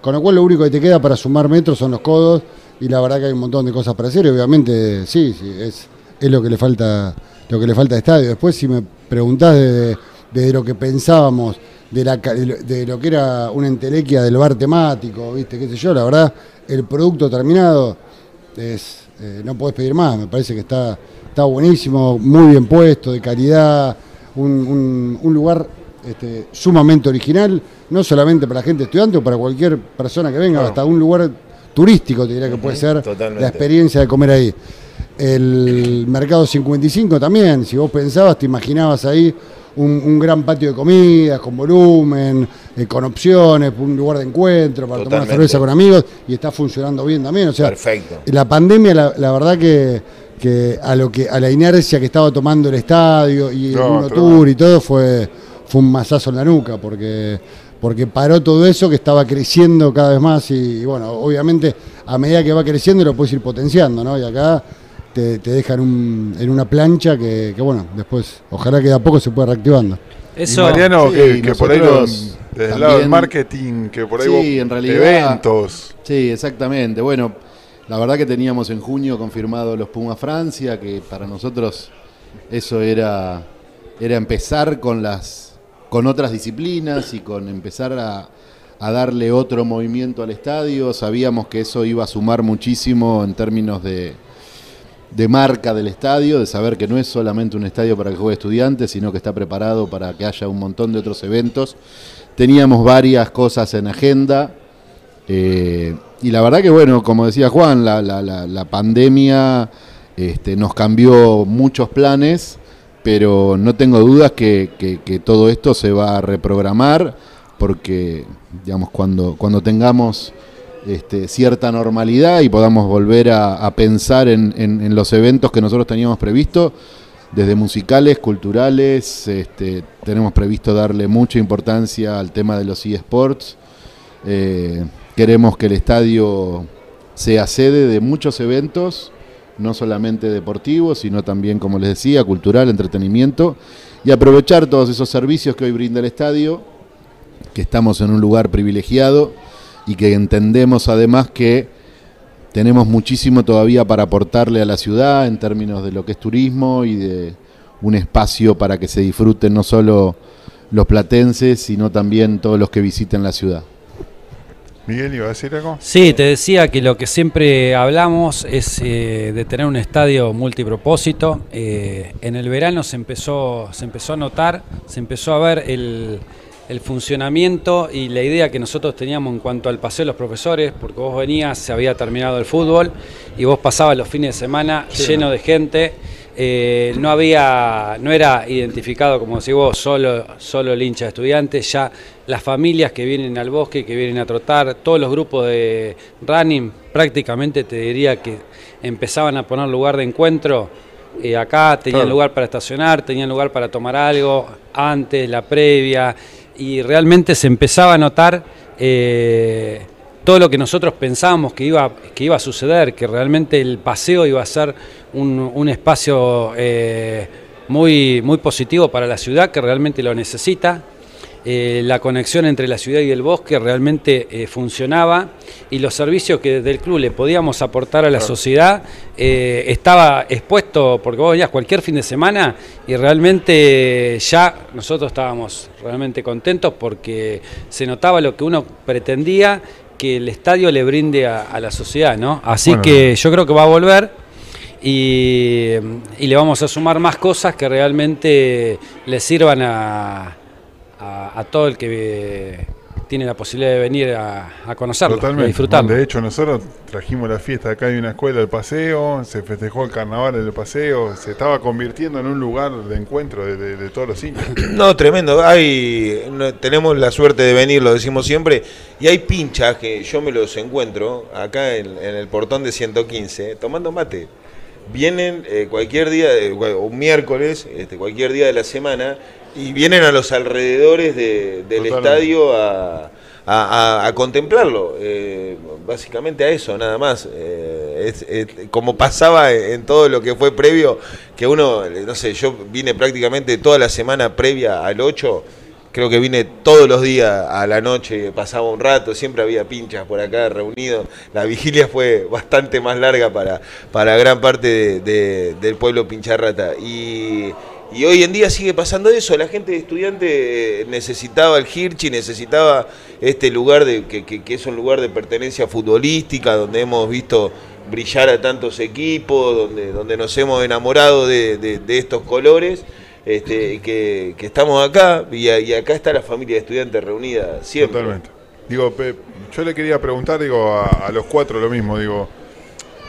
Con lo cual, lo único que te queda para sumar metros son los codos. Y la verdad que hay un montón de cosas para hacer. Y obviamente, sí, sí, es, es lo que le falta lo que le falta al estadio. Después, si me preguntás de, de lo que pensábamos, de, la, de lo- que era una entelequia del bar temático, viste, qué sé yo, la verdad, el producto terminado es eh, no podés pedir más, me parece que está, está buenísimo, muy bien puesto, de calidad, un, un- un lugar este, sumamente original, no solamente para la gente estudiante o para cualquier persona que venga, hasta un lugar turístico, te diría que puede ser totalmente. la experiencia de comer ahí. El Mercado 55 también, si vos pensabas, te imaginabas ahí un, un gran patio de comidas, con volumen, eh, con opciones, un lugar de encuentro para tomar una cerveza con amigos, y está funcionando bien también. O sea, Perfecto. la pandemia, la, la verdad que, que a lo que a la inercia que estaba tomando el estadio y el No, Uno. Tour y todo fue, fue un mazazo en la nuca, porque, porque paró todo eso que estaba creciendo cada vez más y, y bueno, obviamente a medida que va creciendo lo puedes ir potenciando, ¿no? Y acá te, te dejan un- en una plancha que, que, bueno, después ojalá que de a poco se pueda reactivando. Eso, y Mariano, Sí, que, que por ahí lo- nosotros desde el lado del marketing, que por ahí Sí, vos- en realidad- eventos. Sí, exactamente. Bueno, la verdad que teníamos en junio confirmado los Puma Francia, que para nosotros eso era, era empezar con las con otras disciplinas y con empezar a, a darle otro movimiento al estadio. Sabíamos que eso iba a sumar muchísimo en términos de, de marca del estadio, de saber que no es solamente un estadio para que juegue estudiantes, sino que está preparado para que haya un montón de otros eventos. Teníamos varias cosas en agenda. eh, y la verdad que, bueno, como decía Juan, la, la- la- la pandemia este, nos cambió muchos planes, pero no tengo dudas que, que- todo esto se va a reprogramar, porque, digamos, cuando, cuando tengamos este, cierta normalidad y podamos volver a, pensar en, en- en los eventos que nosotros teníamos previsto, desde musicales, culturales, este, tenemos previsto darle mucha importancia al tema de los eSports. Eh, queremos que el estadio sea sede de muchos eventos, no solamente deportivos, sino también, como les decía, cultural, entretenimiento, y aprovechar todos esos servicios que hoy brinda el estadio, que estamos en un lugar privilegiado y que entendemos además que tenemos muchísimo todavía para aportarle a la ciudad en términos de lo que es turismo y de un espacio para que se disfruten no solo los platenses, sino también todos los que visiten la ciudad. Miguel, ¿iba a decir algo? Sí, te decía que lo que siempre hablamos es eh, de tener un estadio multipropósito. Eh, en el verano se empezó, se empezó a notar, se empezó a ver el, el funcionamiento y la idea que nosotros teníamos en cuanto al paseo de los profesores, porque vos venías, se había terminado el fútbol y vos pasabas los fines de semana lleno de gente. Eh, no había, no era identificado, como decís vos, solo, solo el hincha de estudiantes, ya las familias que vienen al bosque, que vienen a trotar, todos los grupos de running, prácticamente te diría que empezaban a poner lugar de encuentro. Eh, acá tenían Claro. lugar para estacionar, tenían lugar para tomar algo, antes, la previa, y realmente se empezaba a notar eh, todo lo que nosotros pensábamos que iba, que iba a suceder, que realmente el paseo iba a ser un, un espacio eh, muy, muy positivo para la ciudad, que realmente lo necesita. Eh, la conexión entre la ciudad y el bosque realmente eh, funcionaba y los servicios que desde el club le podíamos aportar a la sociedad eh, estaba expuesto, porque vos venías cualquier fin de semana y realmente ya nosotros estábamos realmente contentos porque se notaba lo que uno pretendía que el estadio le brinde a, a la sociedad, ¿no? Así Bueno. que yo creo que va a volver y, y le vamos a sumar más cosas que realmente le sirvan a, a- a todo el que tiene la posibilidad de venir a, a conocerlo, y a Totalmente. disfrutarlo. De hecho, nosotros trajimos la fiesta acá hay una escuela del paseo, se festejó el carnaval del paseo, se estaba convirtiendo en un lugar de encuentro de, de- de todos los hinchas. No, tremendo. Hay, no, tenemos la suerte de venir, lo decimos siempre, y hay pinchas que yo me los encuentro acá en, en el portón de 115 tomando mate. Vienen eh, cualquier día, de- un miércoles, este, cualquier día de la semana, y vienen a los alrededores de- del Totalmente. estadio a, a- a- a contemplarlo. Eh, básicamente a eso, nada más. Eh, es- es- como pasaba en, todo lo que fue previo, que uno, no sé, yo vine prácticamente toda la semana previa al 8. Creo que vine todos los días a la noche, pasaba un rato, siempre había pinchas por acá reunidos. La vigilia fue bastante más larga para, para gran parte de- de- del pueblo pincharrata. Y, hoy en día sigue pasando eso. La gente de estudiante eh, necesitaba el Hirchi, necesitaba este lugar de, que, es un lugar de pertenencia futbolística, donde hemos visto brillar a tantos equipos, donde, donde nos hemos enamorado de estos colores. Este, que, que estamos acá y, acá está la familia de estudiantes reunida siempre. Totalmente. Digo, yo le quería preguntar, digo, a, a los cuatro lo mismo, digo,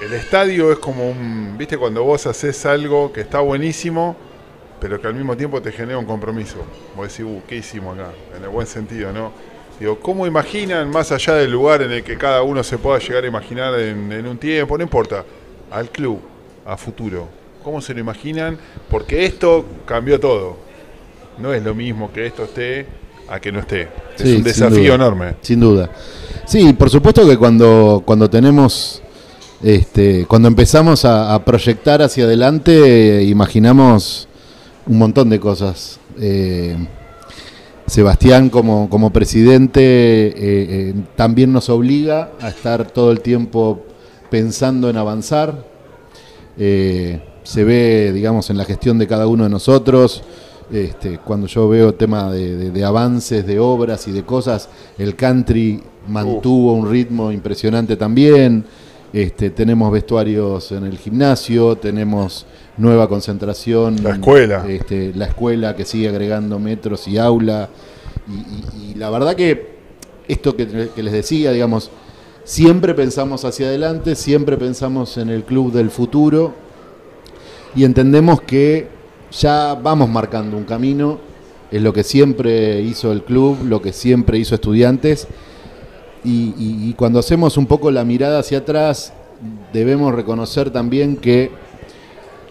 el estadio es como un, viste, cuando vos haces algo que está buenísimo, pero que al mismo tiempo te genera un compromiso. Vos decís, uh, ¿qué hicimos acá? En el buen sentido, ¿no? Digo, ¿cómo imaginan, más allá del lugar en el que cada uno se pueda llegar a imaginar en, en un tiempo, no importa, al club, a futuro? ¿Cómo se lo imaginan? Porque esto cambió todo. No es lo mismo que esto esté a que no esté. Es un desafío enorme. Sin duda. Sí, por supuesto que cuando, cuando tenemos, este, cuando empezamos a, a proyectar hacia adelante, eh, imaginamos un montón de cosas. Eh, Sebastián como, como presidente eh, también nos obliga a estar todo el tiempo pensando en avanzar. Eh, se ve, digamos, en la gestión de cada uno de nosotros. Este, cuando yo veo tema de, de- de avances, de obras y de cosas, el country mantuvo un ritmo impresionante también. Este, tenemos vestuarios en el gimnasio, tenemos nueva concentración. La escuela. Este, la escuela que sigue agregando metros y aula. Y, y- y la verdad que esto que, que les decía, digamos, siempre pensamos hacia adelante, siempre pensamos en el club del futuro y entendemos que ya vamos marcando un camino, es lo que siempre hizo el club, lo que siempre hizo estudiantes, y, cuando hacemos un poco la mirada hacia atrás, debemos reconocer también que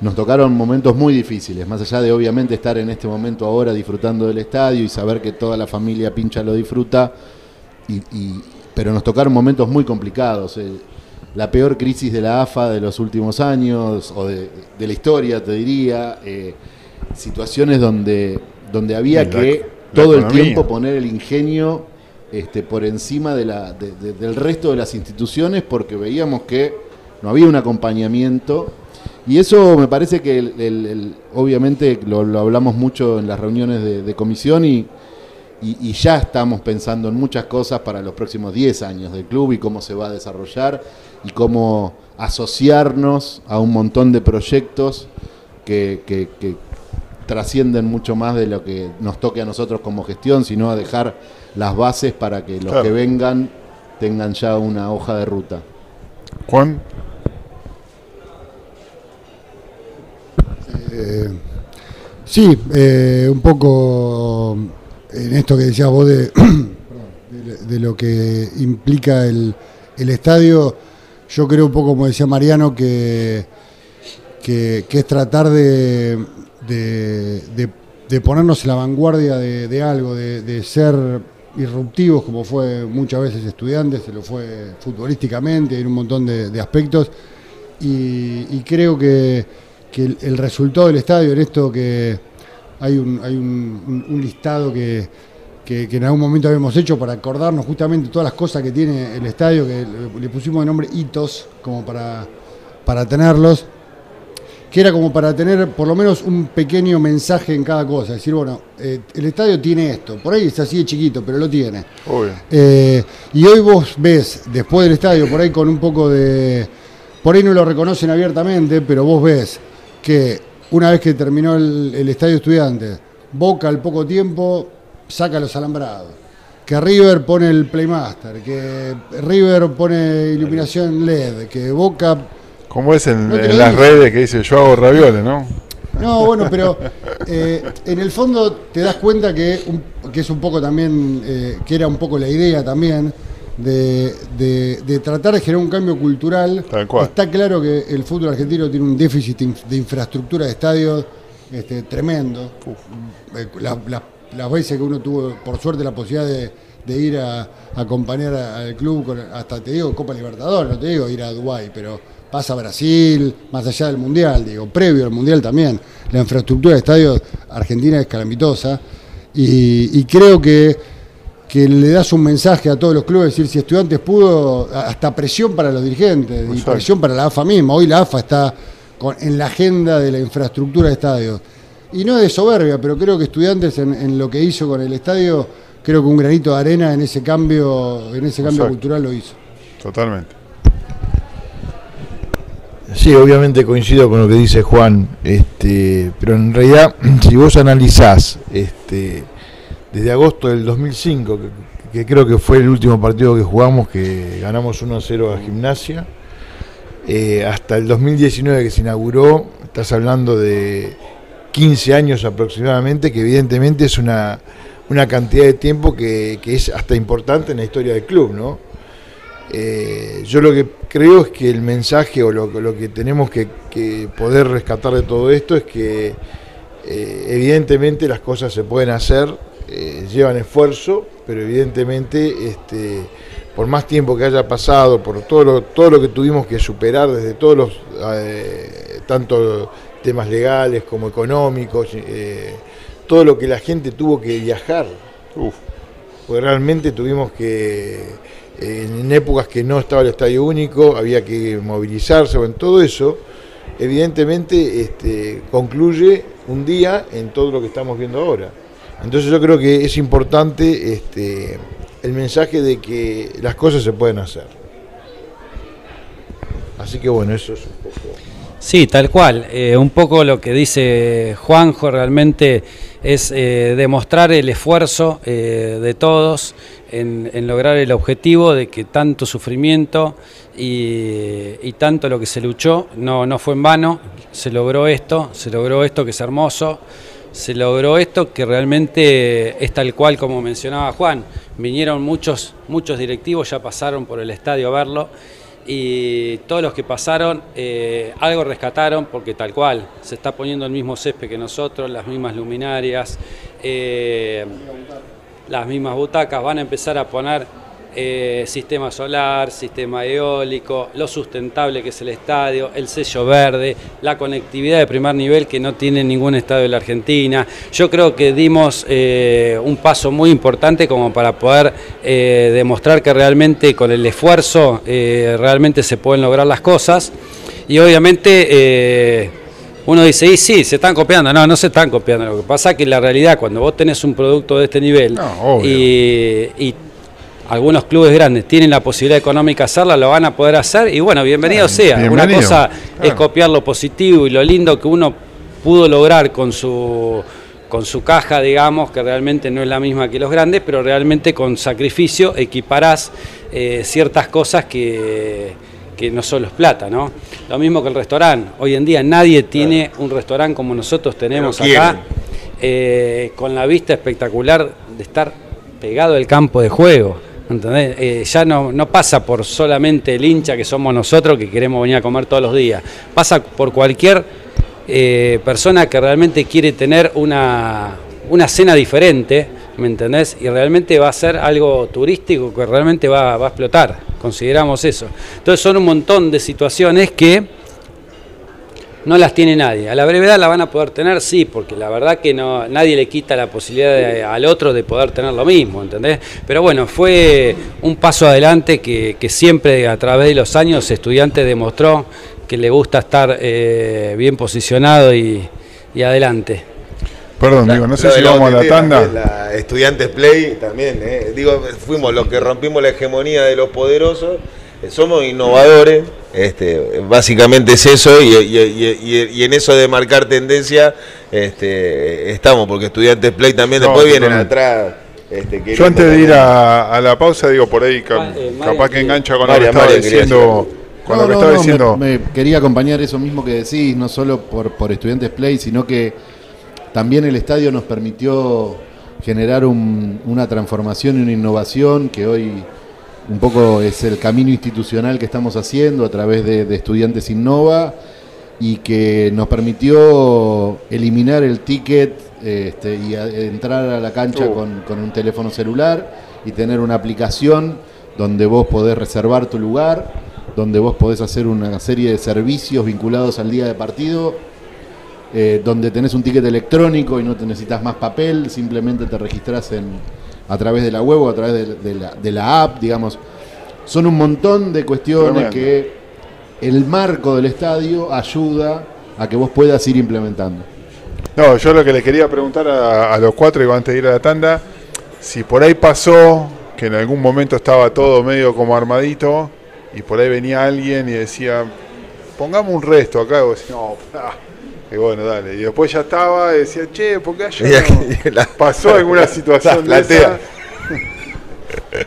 nos tocaron momentos muy difíciles, más allá de obviamente estar en este momento ahora disfrutando del estadio y saber que toda la familia pincha lo disfruta, y, y- pero nos tocaron momentos muy complicados. eh, la peor crisis de la AFA de los últimos años, o de, de la historia, te diría, eh, situaciones donde, donde había la- que la todo el tiempo poner el ingenio este, por encima de la, de- de- del resto de las instituciones porque veíamos que no había un acompañamiento. Y eso me parece que, el- el- el- obviamente, lo, lo hablamos mucho en las reuniones de comisión y, y- y ya estamos pensando en muchas cosas para los próximos 10 años del club y cómo se va a desarrollar y cómo asociarnos a un montón de proyectos que, que- que trascienden mucho más de lo que nos toque a nosotros como gestión, sino a dejar las bases para que los Claro. que vengan tengan ya una hoja de ruta. Juan, Eh, sí, eh, un poco en esto que decías vos de, de, lo que implica el, el estadio, yo creo un poco como decía Mariano que, que, es tratar de, de, ponernos en la vanguardia de, algo, de, ser irruptivos como fue muchas veces estudiantes, se lo fue futbolísticamente, en un montón de, aspectos. Y, creo que, que el resultado del estadio, en esto que hay un, hay un, un- un listado que, que- que en algún momento habíamos hecho para acordarnos justamente todas las cosas que tiene el estadio, que le, pusimos de nombre hitos como para, para tenerlos. que era como para tener por lo menos un pequeño mensaje en cada cosa. Decir, bueno, eh, el estadio tiene esto, por ahí es así de chiquito, pero lo tiene. Obvio. Eh, y hoy vos ves, después del estadio, por ahí con un poco de... Por ahí no lo reconocen abiertamente, pero vos ves que una vez que terminó el, el estadio estudiante, Boca al poco tiempo saca los alambrados. Que River pone el Playmaster, que River pone iluminación LED, que Boca Como es en, No las redes que dice yo hago ravioles, ¿no? No, bueno, pero eh, en el fondo te das cuenta que, un- que es un poco también, eh, que era un poco la idea también de, de- de tratar de generar un cambio cultural. Está claro que el fútbol argentino tiene un déficit de infraestructura de estadios este, tremendo. Eh, la- la- las veces que uno tuvo, por suerte, la posibilidad de, de ir a, a acompañar al club, con- hasta te digo Copa Libertadores, no te digo ir a Dubái, pero pasa a Brasil, más allá del Mundial, digo, previo al Mundial también. La infraestructura de estadios argentina es calamitosa y, y creo que, que le das un mensaje a todos los clubes, decir, si Estudiantes pudo, hasta presión para los dirigentes y presión para la AFA misma. Hoy la AFA está con- en la agenda de la infraestructura de estadios. Y no es de soberbia, pero creo que Estudiantes en, en lo que hizo con el estadio, creo que un granito de arena en ese cambio, en ese cambio Exacto. cultural lo hizo. Totalmente. Sí, obviamente coincido con lo que dice Juan, este, pero en realidad, si vos analizás este, desde agosto del 2005, que, creo que fue el último partido que jugamos, que ganamos 1-0 a Gimnasia, eh, hasta el 2019 que se inauguró, estás hablando de 15 años aproximadamente, que evidentemente es una, una cantidad de tiempo que, que es hasta importante en la historia del club, ¿no? Eh, yo lo que creo es que el mensaje o lo, lo que tenemos que, que poder rescatar de todo esto es que eh, evidentemente las cosas se pueden hacer, eh, llevan esfuerzo, pero evidentemente este, por más tiempo que haya pasado, por todo lo, todo lo que tuvimos que superar desde todos los, eh, tanto temas legales como económicos, eh, todo lo que la gente tuvo que viajar, Uf. porque realmente tuvimos que, en épocas que no estaba el estadio único, había que movilizarse, en todo eso, evidentemente este, concluye un día en todo lo que estamos viendo ahora. Entonces yo creo que es importante este, el mensaje de que las cosas se pueden hacer. Así que bueno, eso es un poco... Sí, tal cual. Eh, un poco lo que dice Juanjo realmente es eh, demostrar el esfuerzo eh, de todos en, lograr el objetivo de que tanto sufrimiento y, y tanto lo que se luchó no, no fue en vano. Se logró esto, se logró esto que es hermoso. Se logró esto que realmente es tal cual como mencionaba Juan. Vinieron muchos, muchos directivos, ya pasaron por el estadio a verlo y todos los que pasaron eh, algo rescataron porque tal cual se está poniendo el mismo césped que nosotros, las mismas luminarias, eh, las mismas butacas, van a empezar a poner eh, sistema solar, sistema eólico, lo sustentable que es el estadio, el sello verde, la conectividad de primer nivel que no tiene ningún estadio de la Argentina. Yo creo que dimos eh, un paso muy importante como para poder eh, demostrar que realmente con el esfuerzo realmente se pueden lograr las cosas. Y obviamente uno dice, y sí, se están copiando. No, no se están copiando. Lo que pasa es que la realidad, cuando vos tenés un producto de este nivel No, y, y algunos clubes grandes tienen la posibilidad económica de hacerla, lo van a poder hacer. Y bueno, bienvenido sea. Una cosa es copiar lo positivo y lo lindo que uno pudo lograr con su con su caja, digamos, que realmente no es la misma que los grandes, pero realmente con sacrificio equiparás eh, ciertas cosas que, que no solo es plata, ¿no? Lo mismo que el restaurante. Hoy en día nadie tiene un restaurante como nosotros tenemos acá, eh, con la vista espectacular de estar pegado al campo de juego. ¿Entendés? Eh, ya no, no pasa por solamente el hincha que somos nosotros que queremos venir a comer todos los días. Pasa por cualquier eh, persona que realmente quiere tener una, una cena diferente, ¿me entendés? Y realmente va a ser algo turístico que realmente va, va a explotar, consideramos eso. Entonces son un montón de situaciones que no las tiene nadie. A la brevedad la van a poder tener, sí, porque la verdad que no, nadie le quita la posibilidad de- al otro de poder tener lo mismo, ¿entendés? Pero bueno, fue un paso adelante que, que siempre a través de los años estudiantes demostró que le gusta estar eh, bien posicionado y, y adelante. Perdón, digo, no sé si la vamos a la tanda. La Estudiantes Play también, eh. digo, fuimos los que rompimos la hegemonía de los poderosos, somos innovadores, este, básicamente es eso, y, y- y- y- y en eso de marcar tendencia este, estamos, porque Estudiantes Play también No, después vienen atrás. Este, Yo antes de ir a, a la pausa, digo, por ahí, ca- Ah, eh, capaz que engancha con lo que estaba diciendo. decir Con No, lo que no, estaba no, diciendo. Me, me quería acompañar eso mismo que decís, no solo por, por Estudiantes Play, sino que también el estadio nos permitió generar un- una transformación y una innovación que hoy un poco es el camino institucional que estamos haciendo a través de, de Estudiantes Innova y que nos permitió eliminar el ticket este, y a- entrar a la cancha Uh. con, con un teléfono celular y tener una aplicación donde vos podés reservar tu lugar, donde vos podés hacer una serie de servicios vinculados al día de partido, eh, donde tenés un ticket electrónico y no te necesitas más papel, simplemente te registrás en, a través de la web o a través de, de la, de la app, digamos. Son un montón de cuestiones Tremendo. que el marco del estadio ayuda a que vos puedas ir implementando. No, yo lo que les quería preguntar a, a los cuatro, digo, antes de ir a la tanda, si por ahí pasó que en algún momento estaba todo medio como armadito y por ahí venía alguien y decía, pongamos un resto acá, y vos decís, no. Y bueno, dale. Y después ya estaba y decía, che, ¿por qué allá Ya no? la- pasó alguna situación La de platea. esa?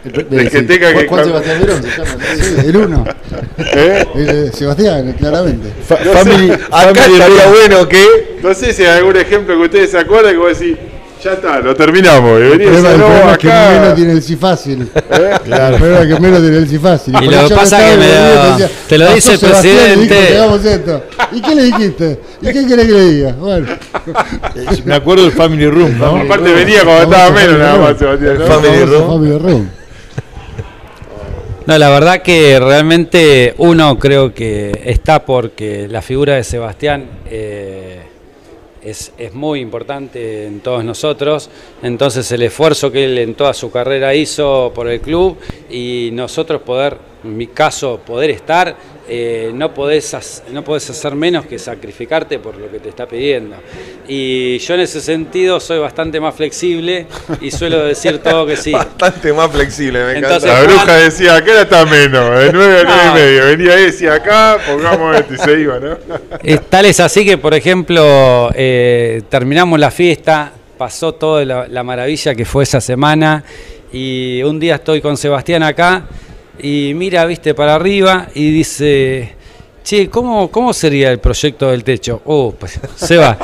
El que tenga que Juan cam- Sebastián Verón se llama. Sí, el uno. ¿Eh? Eh, Sebastián, claramente. Fa- No family, sé. Acá family estaría room. bueno que No sé si hay algún ejemplo que ustedes se acuerdan que vos decís, ya está, lo terminamos. Y El problema, el es que menos tiene el sí fácil. El problema es que menos tiene el sí fácil. Y lo que pasa estaba que me lo- decía, te lo "Pasó dice el Sebastián y dijo presidente". esto. ¿Y qué le dijiste? ¿Y qué querés que le diga? Bueno, Eh, Me acuerdo del Family Room, ¿no? Aparte venía cuando estaba menos nada más, Sebastián. ¿no? Family Room. Family Room. No, la verdad que realmente uno creo que está porque la figura de Sebastián eh, es, es muy importante en todos nosotros. Entonces el esfuerzo que él en toda su carrera hizo por el club y nosotros poder, en mi caso, poder estar, eh, no, podés, no podés hacer menos que sacrificarte por lo que te está pidiendo. Y yo en ese sentido soy bastante más flexible y suelo decir todo que sí. bastante más flexible, me encanta. Entonces- La bruja decía, acá está menos, de 9 a 9 y medio. Venía ahí y decía, acá, pongamos esto y se iba, ¿no? Tal es así que, por ejemplo, eh, terminamos la fiesta, pasó toda la, la maravilla que fue esa semana y un día estoy con Sebastián acá y mira, viste, para arriba y dice, che, ¿cómo, cómo sería el proyecto del techo? Oh, pues, Seba,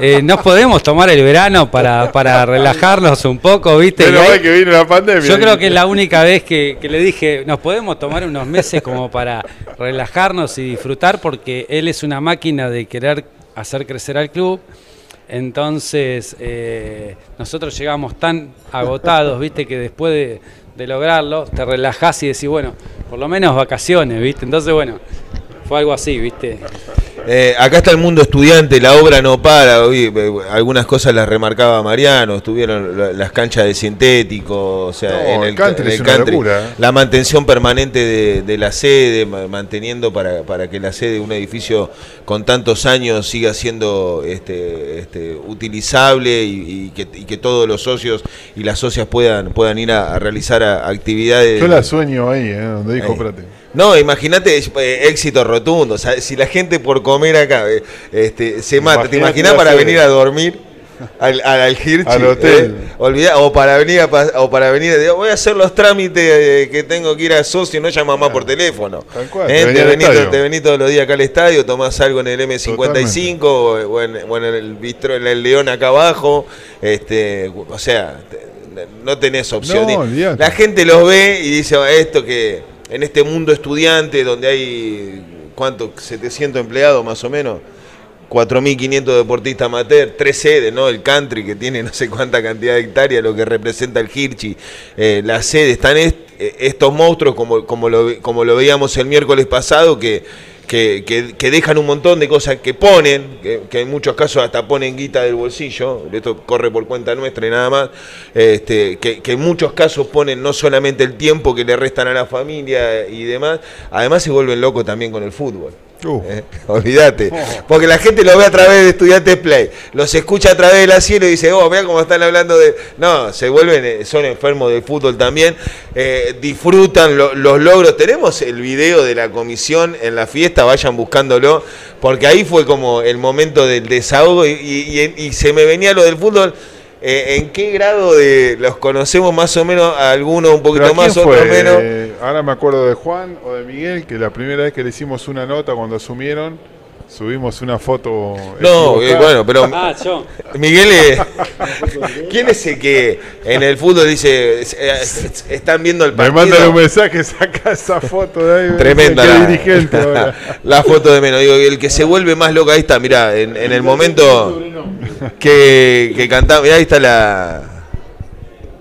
eh, ¿nos podemos tomar el verano para, para relajarnos un poco, viste? Y ahí- que vino la pandemia. yo creo que es la única vez que, que le dije, nos podemos tomar unos meses como para relajarnos y disfrutar, porque él es una máquina de querer hacer crecer al club. Entonces, eh, nosotros llegamos tan agotados, viste, que después de, de lograrlo, te relajás y decís, bueno, por lo menos vacaciones, viste. Entonces, bueno, fue algo así, viste. Eh, acá está el mundo estudiante, la obra no para. hoy, eh, algunas cosas las remarcaba Mariano, estuvieron la- las canchas de sintético, o sea, No, en el el, country en el es una country, locura, ¿eh? la mantención permanente de, de la sede, ma- manteniendo para, para que la sede de un edificio con tantos años siga siendo este, este, utilizable y, y que, y que todos los socios y las socias puedan, puedan ir a, a realizar a- actividades. Yo la sueño ahí, ¿eh? Donde dijo, Ahí. espérate. No, imagínate eh, éxito rotundo. O sea, si la gente por comer acá eh, este, se mata, ¿te imaginas para venir a dormir? Al, al, al Hirchi, Al hotel. eh? Olvidá- o para venir a, o para venir a- voy a hacer los trámites eh, que tengo que ir a socio no llama más por teléfono Tal cual, Eh, te venís te, al venís, estadio. te venís todos los días acá al estadio tomás algo en el M55 o, o en, o en el bistro en el León acá abajo este o sea no tenés opción No, la gente los ve y dice "Ah, esto que en este mundo estudiante donde hay cuánto 700 empleados más o menos 4.500 deportistas amateur, tres sedes, ¿no? El country que tiene no sé cuánta cantidad de hectáreas, lo que representa el Hirchi, eh, la sede, están est- eh, estos monstruos como, como, lo, como lo veíamos el miércoles pasado, que, que, que- que dejan un montón de cosas que ponen, que, que en muchos casos hasta ponen guita del bolsillo, esto corre por cuenta nuestra y nada más, este, que, en muchos casos ponen no solamente el tiempo que le restan a la familia y demás, además se vuelven locos también con el fútbol. Uh. Eh, olvídate. Porque la gente lo ve a través de Estudiantes Play. Los escucha a través de la cielo y dice, oh, vean cómo están hablando de. No, se vuelven, eh, son enfermos de fútbol también. Eh, disfrutan lo- los logros. Tenemos el video de la comisión en la fiesta, vayan buscándolo. Porque ahí fue como el momento del desahogo y, y- y- y se me venía lo del fútbol. Eh, ¿En qué grado de los conocemos más o menos? Algunos un poquito ¿Pero a más, otros menos. Ahora me acuerdo de Juan o de Miguel, que la primera vez que le hicimos una nota cuando asumieron, subimos una foto. No, eh, bueno, pero Ah, yo. Miguel, eh, ¿quién es el que en el fútbol dice, eh, están viendo el Me partido? mandan un mensaje, saca esa foto de ahí. Tremenda la, dirigente ahora. la foto de menos. Digo, el que se vuelve más loco, ahí está, mirá, en, en el momento que, que cantaba, mirá, ahí está la...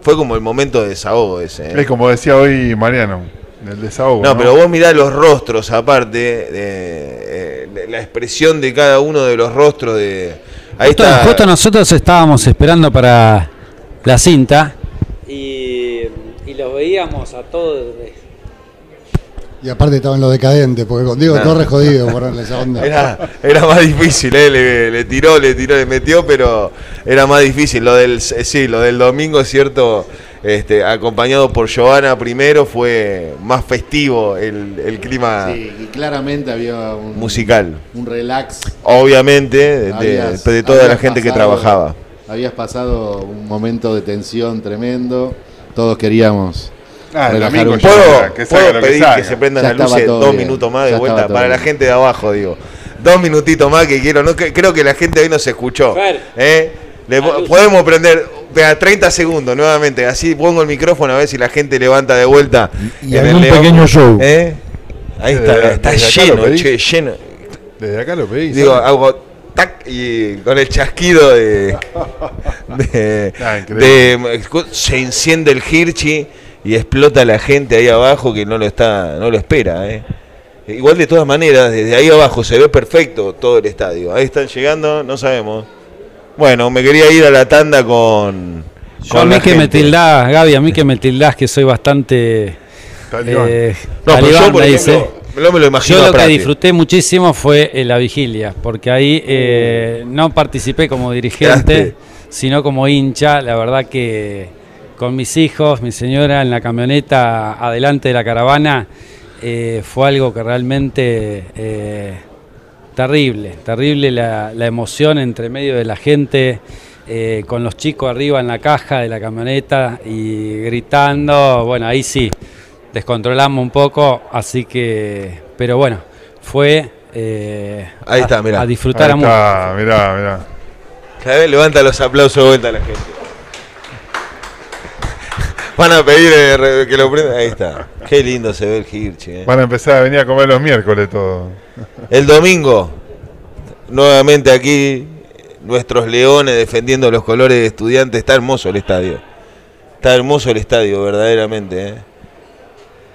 Fue como el momento de desahogo ese. ¿eh? Es como decía hoy Mariano, el desahogo. No, pero vos mirá los rostros aparte, de, eh, de la expresión de cada uno de los rostros de... Ahí Justo, está... justo nosotros estábamos esperando para la cinta y, y los veíamos a todos. Y aparte estaba en lo decadente, porque con Diego Nah. Torres jodido ponerle esa onda. Era, era más difícil, ¿eh? le, le tiró, le tiró, le metió, pero era más difícil. Lo del, eh, sí, lo del domingo, es cierto, este, acompañado por Giovanna primero, fue más festivo el, el clima Sí, y claramente había un, musical. un relax. Obviamente, de, Habías- de toda la gente que trabajaba. Habías pasado un momento de tensión tremendo. Todos queríamos Ah, el relajar domingo un ya poco. ¿Puedo, que salga puedo lo que pedir que, se prendan Ya las luces dos bien, minutos más de ya vuelta para la gente de abajo, digo. Dos minutitos más que quiero. No, que- creo que la gente hoy no se escuchó. ¿eh? Le podemos prender vea, 30 segundos nuevamente. Así pongo el micrófono a ver si la gente levanta de vuelta. Y en el algún León. pequeño show. ¿Eh? Ahí está, Desde- está desde lleno, pedís. che, lleno. Desde acá lo pedí. Digo, ¿sabes? hago tac y con el chasquido de. de, Ah, de- se enciende el Hirschi y explota la gente ahí abajo que no lo está no lo espera. ¿eh? Igual de todas maneras, desde ahí abajo se ve perfecto todo el estadio. Ahí están llegando, no sabemos. Bueno, me quería ir a la tanda con. Yo con a mí la que me tildás, Gaby, a mí que me tildás que soy bastante Talibán. eh, No, pero talibán, yo, por me ejemplo, dice. no me lo imagino. Yo lo que Prati. disfruté muchísimo fue eh, la vigilia, porque ahí eh, no participé como dirigente, sino como hincha. La verdad que con mis hijos, mi señora en la camioneta adelante de la caravana, eh, fue algo que realmente eh, terrible, terrible la, la emoción entre medio de la gente. eh, con los chicos arriba en la caja de la camioneta y gritando, bueno, ahí sí, descontrolamos un poco, así que, pero bueno, fue eh, Ahí está, a- mirá. a disfrutar Ahí a mucho. está, mirá, mirá. Cada vez levanta los aplausos de vuelta a la gente. Van a pedir eh, que lo prenda. Ahí está. Qué lindo se ve el Hirschi. eh. Van a empezar a venir a comer los miércoles todo. El domingo, nuevamente aquí, nuestros leones defendiendo los colores de estudiantes. Está hermoso el estadio. Está hermoso el estadio, verdaderamente. eh.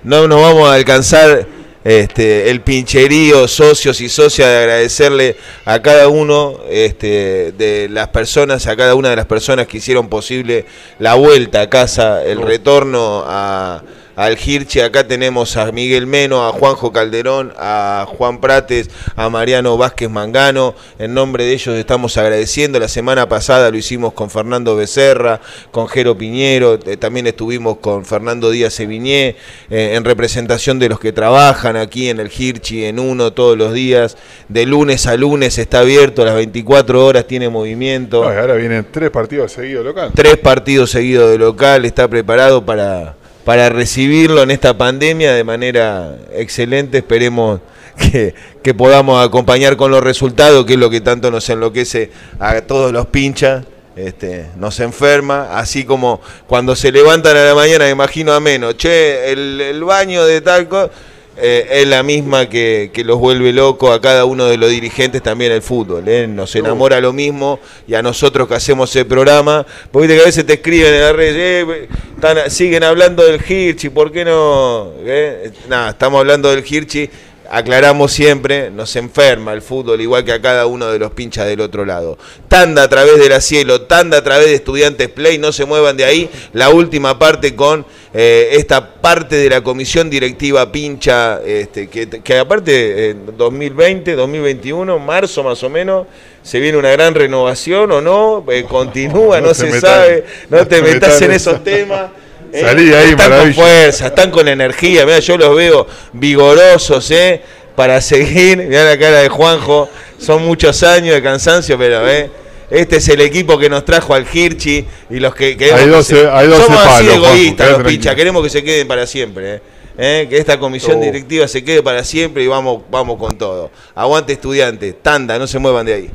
No nos vamos a alcanzar este, el pincherío, socios y socias, de agradecerle a cada uno este, de las personas, a cada una de las personas que hicieron posible la vuelta a casa, el retorno a, al Hirchi. Acá tenemos a Miguel Meno, a Juanjo Calderón, a Juan Prates, a Mariano Vázquez Mangano. En nombre de ellos estamos agradeciendo. La semana pasada lo hicimos con Fernando Becerra, con Jero Piñero, eh, también estuvimos con Fernando Díaz Eviñé, eh, en representación de los que trabajan aquí en el Hirchi, en uno todos los días. De lunes a lunes está abierto, las 24 horas tiene movimiento. No, ahora vienen tres partidos seguidos local. Tres partidos seguidos de local, está preparado para, para recibirlo en esta pandemia de manera excelente. Esperemos que, que podamos acompañar con los resultados, que es lo que tanto nos enloquece a todos los pinchas. Este, nos enferma, así como cuando se levantan a la mañana, imagino a menos, che, el, el baño de tal cosa, eh, es la misma que, que los vuelve locos a cada uno de los dirigentes también el fútbol. ¿eh? Nos enamora lo mismo y a nosotros que hacemos el programa, porque viste que a veces te escriben en las redes, eh, siguen hablando del Hirchi, ¿por qué no? Nada, estamos hablando del Hirchi aclaramos siempre, nos enferma el fútbol, igual que a cada uno de los pinchas del otro lado. Tanda a través de la cielo, tanda a través de estudiantes play, no se muevan de ahí. La última parte con eh, esta parte de la comisión directiva pincha, este, que, que aparte en 2020, 2021, marzo más o menos, se viene una gran renovación o no, Eh, continúa, no, se sabe, no no te metas en esos eso. temas. Eh, Salí ahí, están con fuerza, están con energía, mira, yo los veo vigorosos, ¿eh? Para seguir, mirá la cara de Juanjo, son muchos años de cansancio, pero ¿eh? Este es el equipo que nos trajo al Hirchi y los que queremos Hay que 12 se- hay 12 somos así palos, egoístas los pinchas, queremos que se queden para siempre, ¿eh? ¿Eh? que esta comisión Oh. directiva se quede para siempre y vamos, vamos con todo. Aguante estudiantes, tanda, no se muevan de ahí.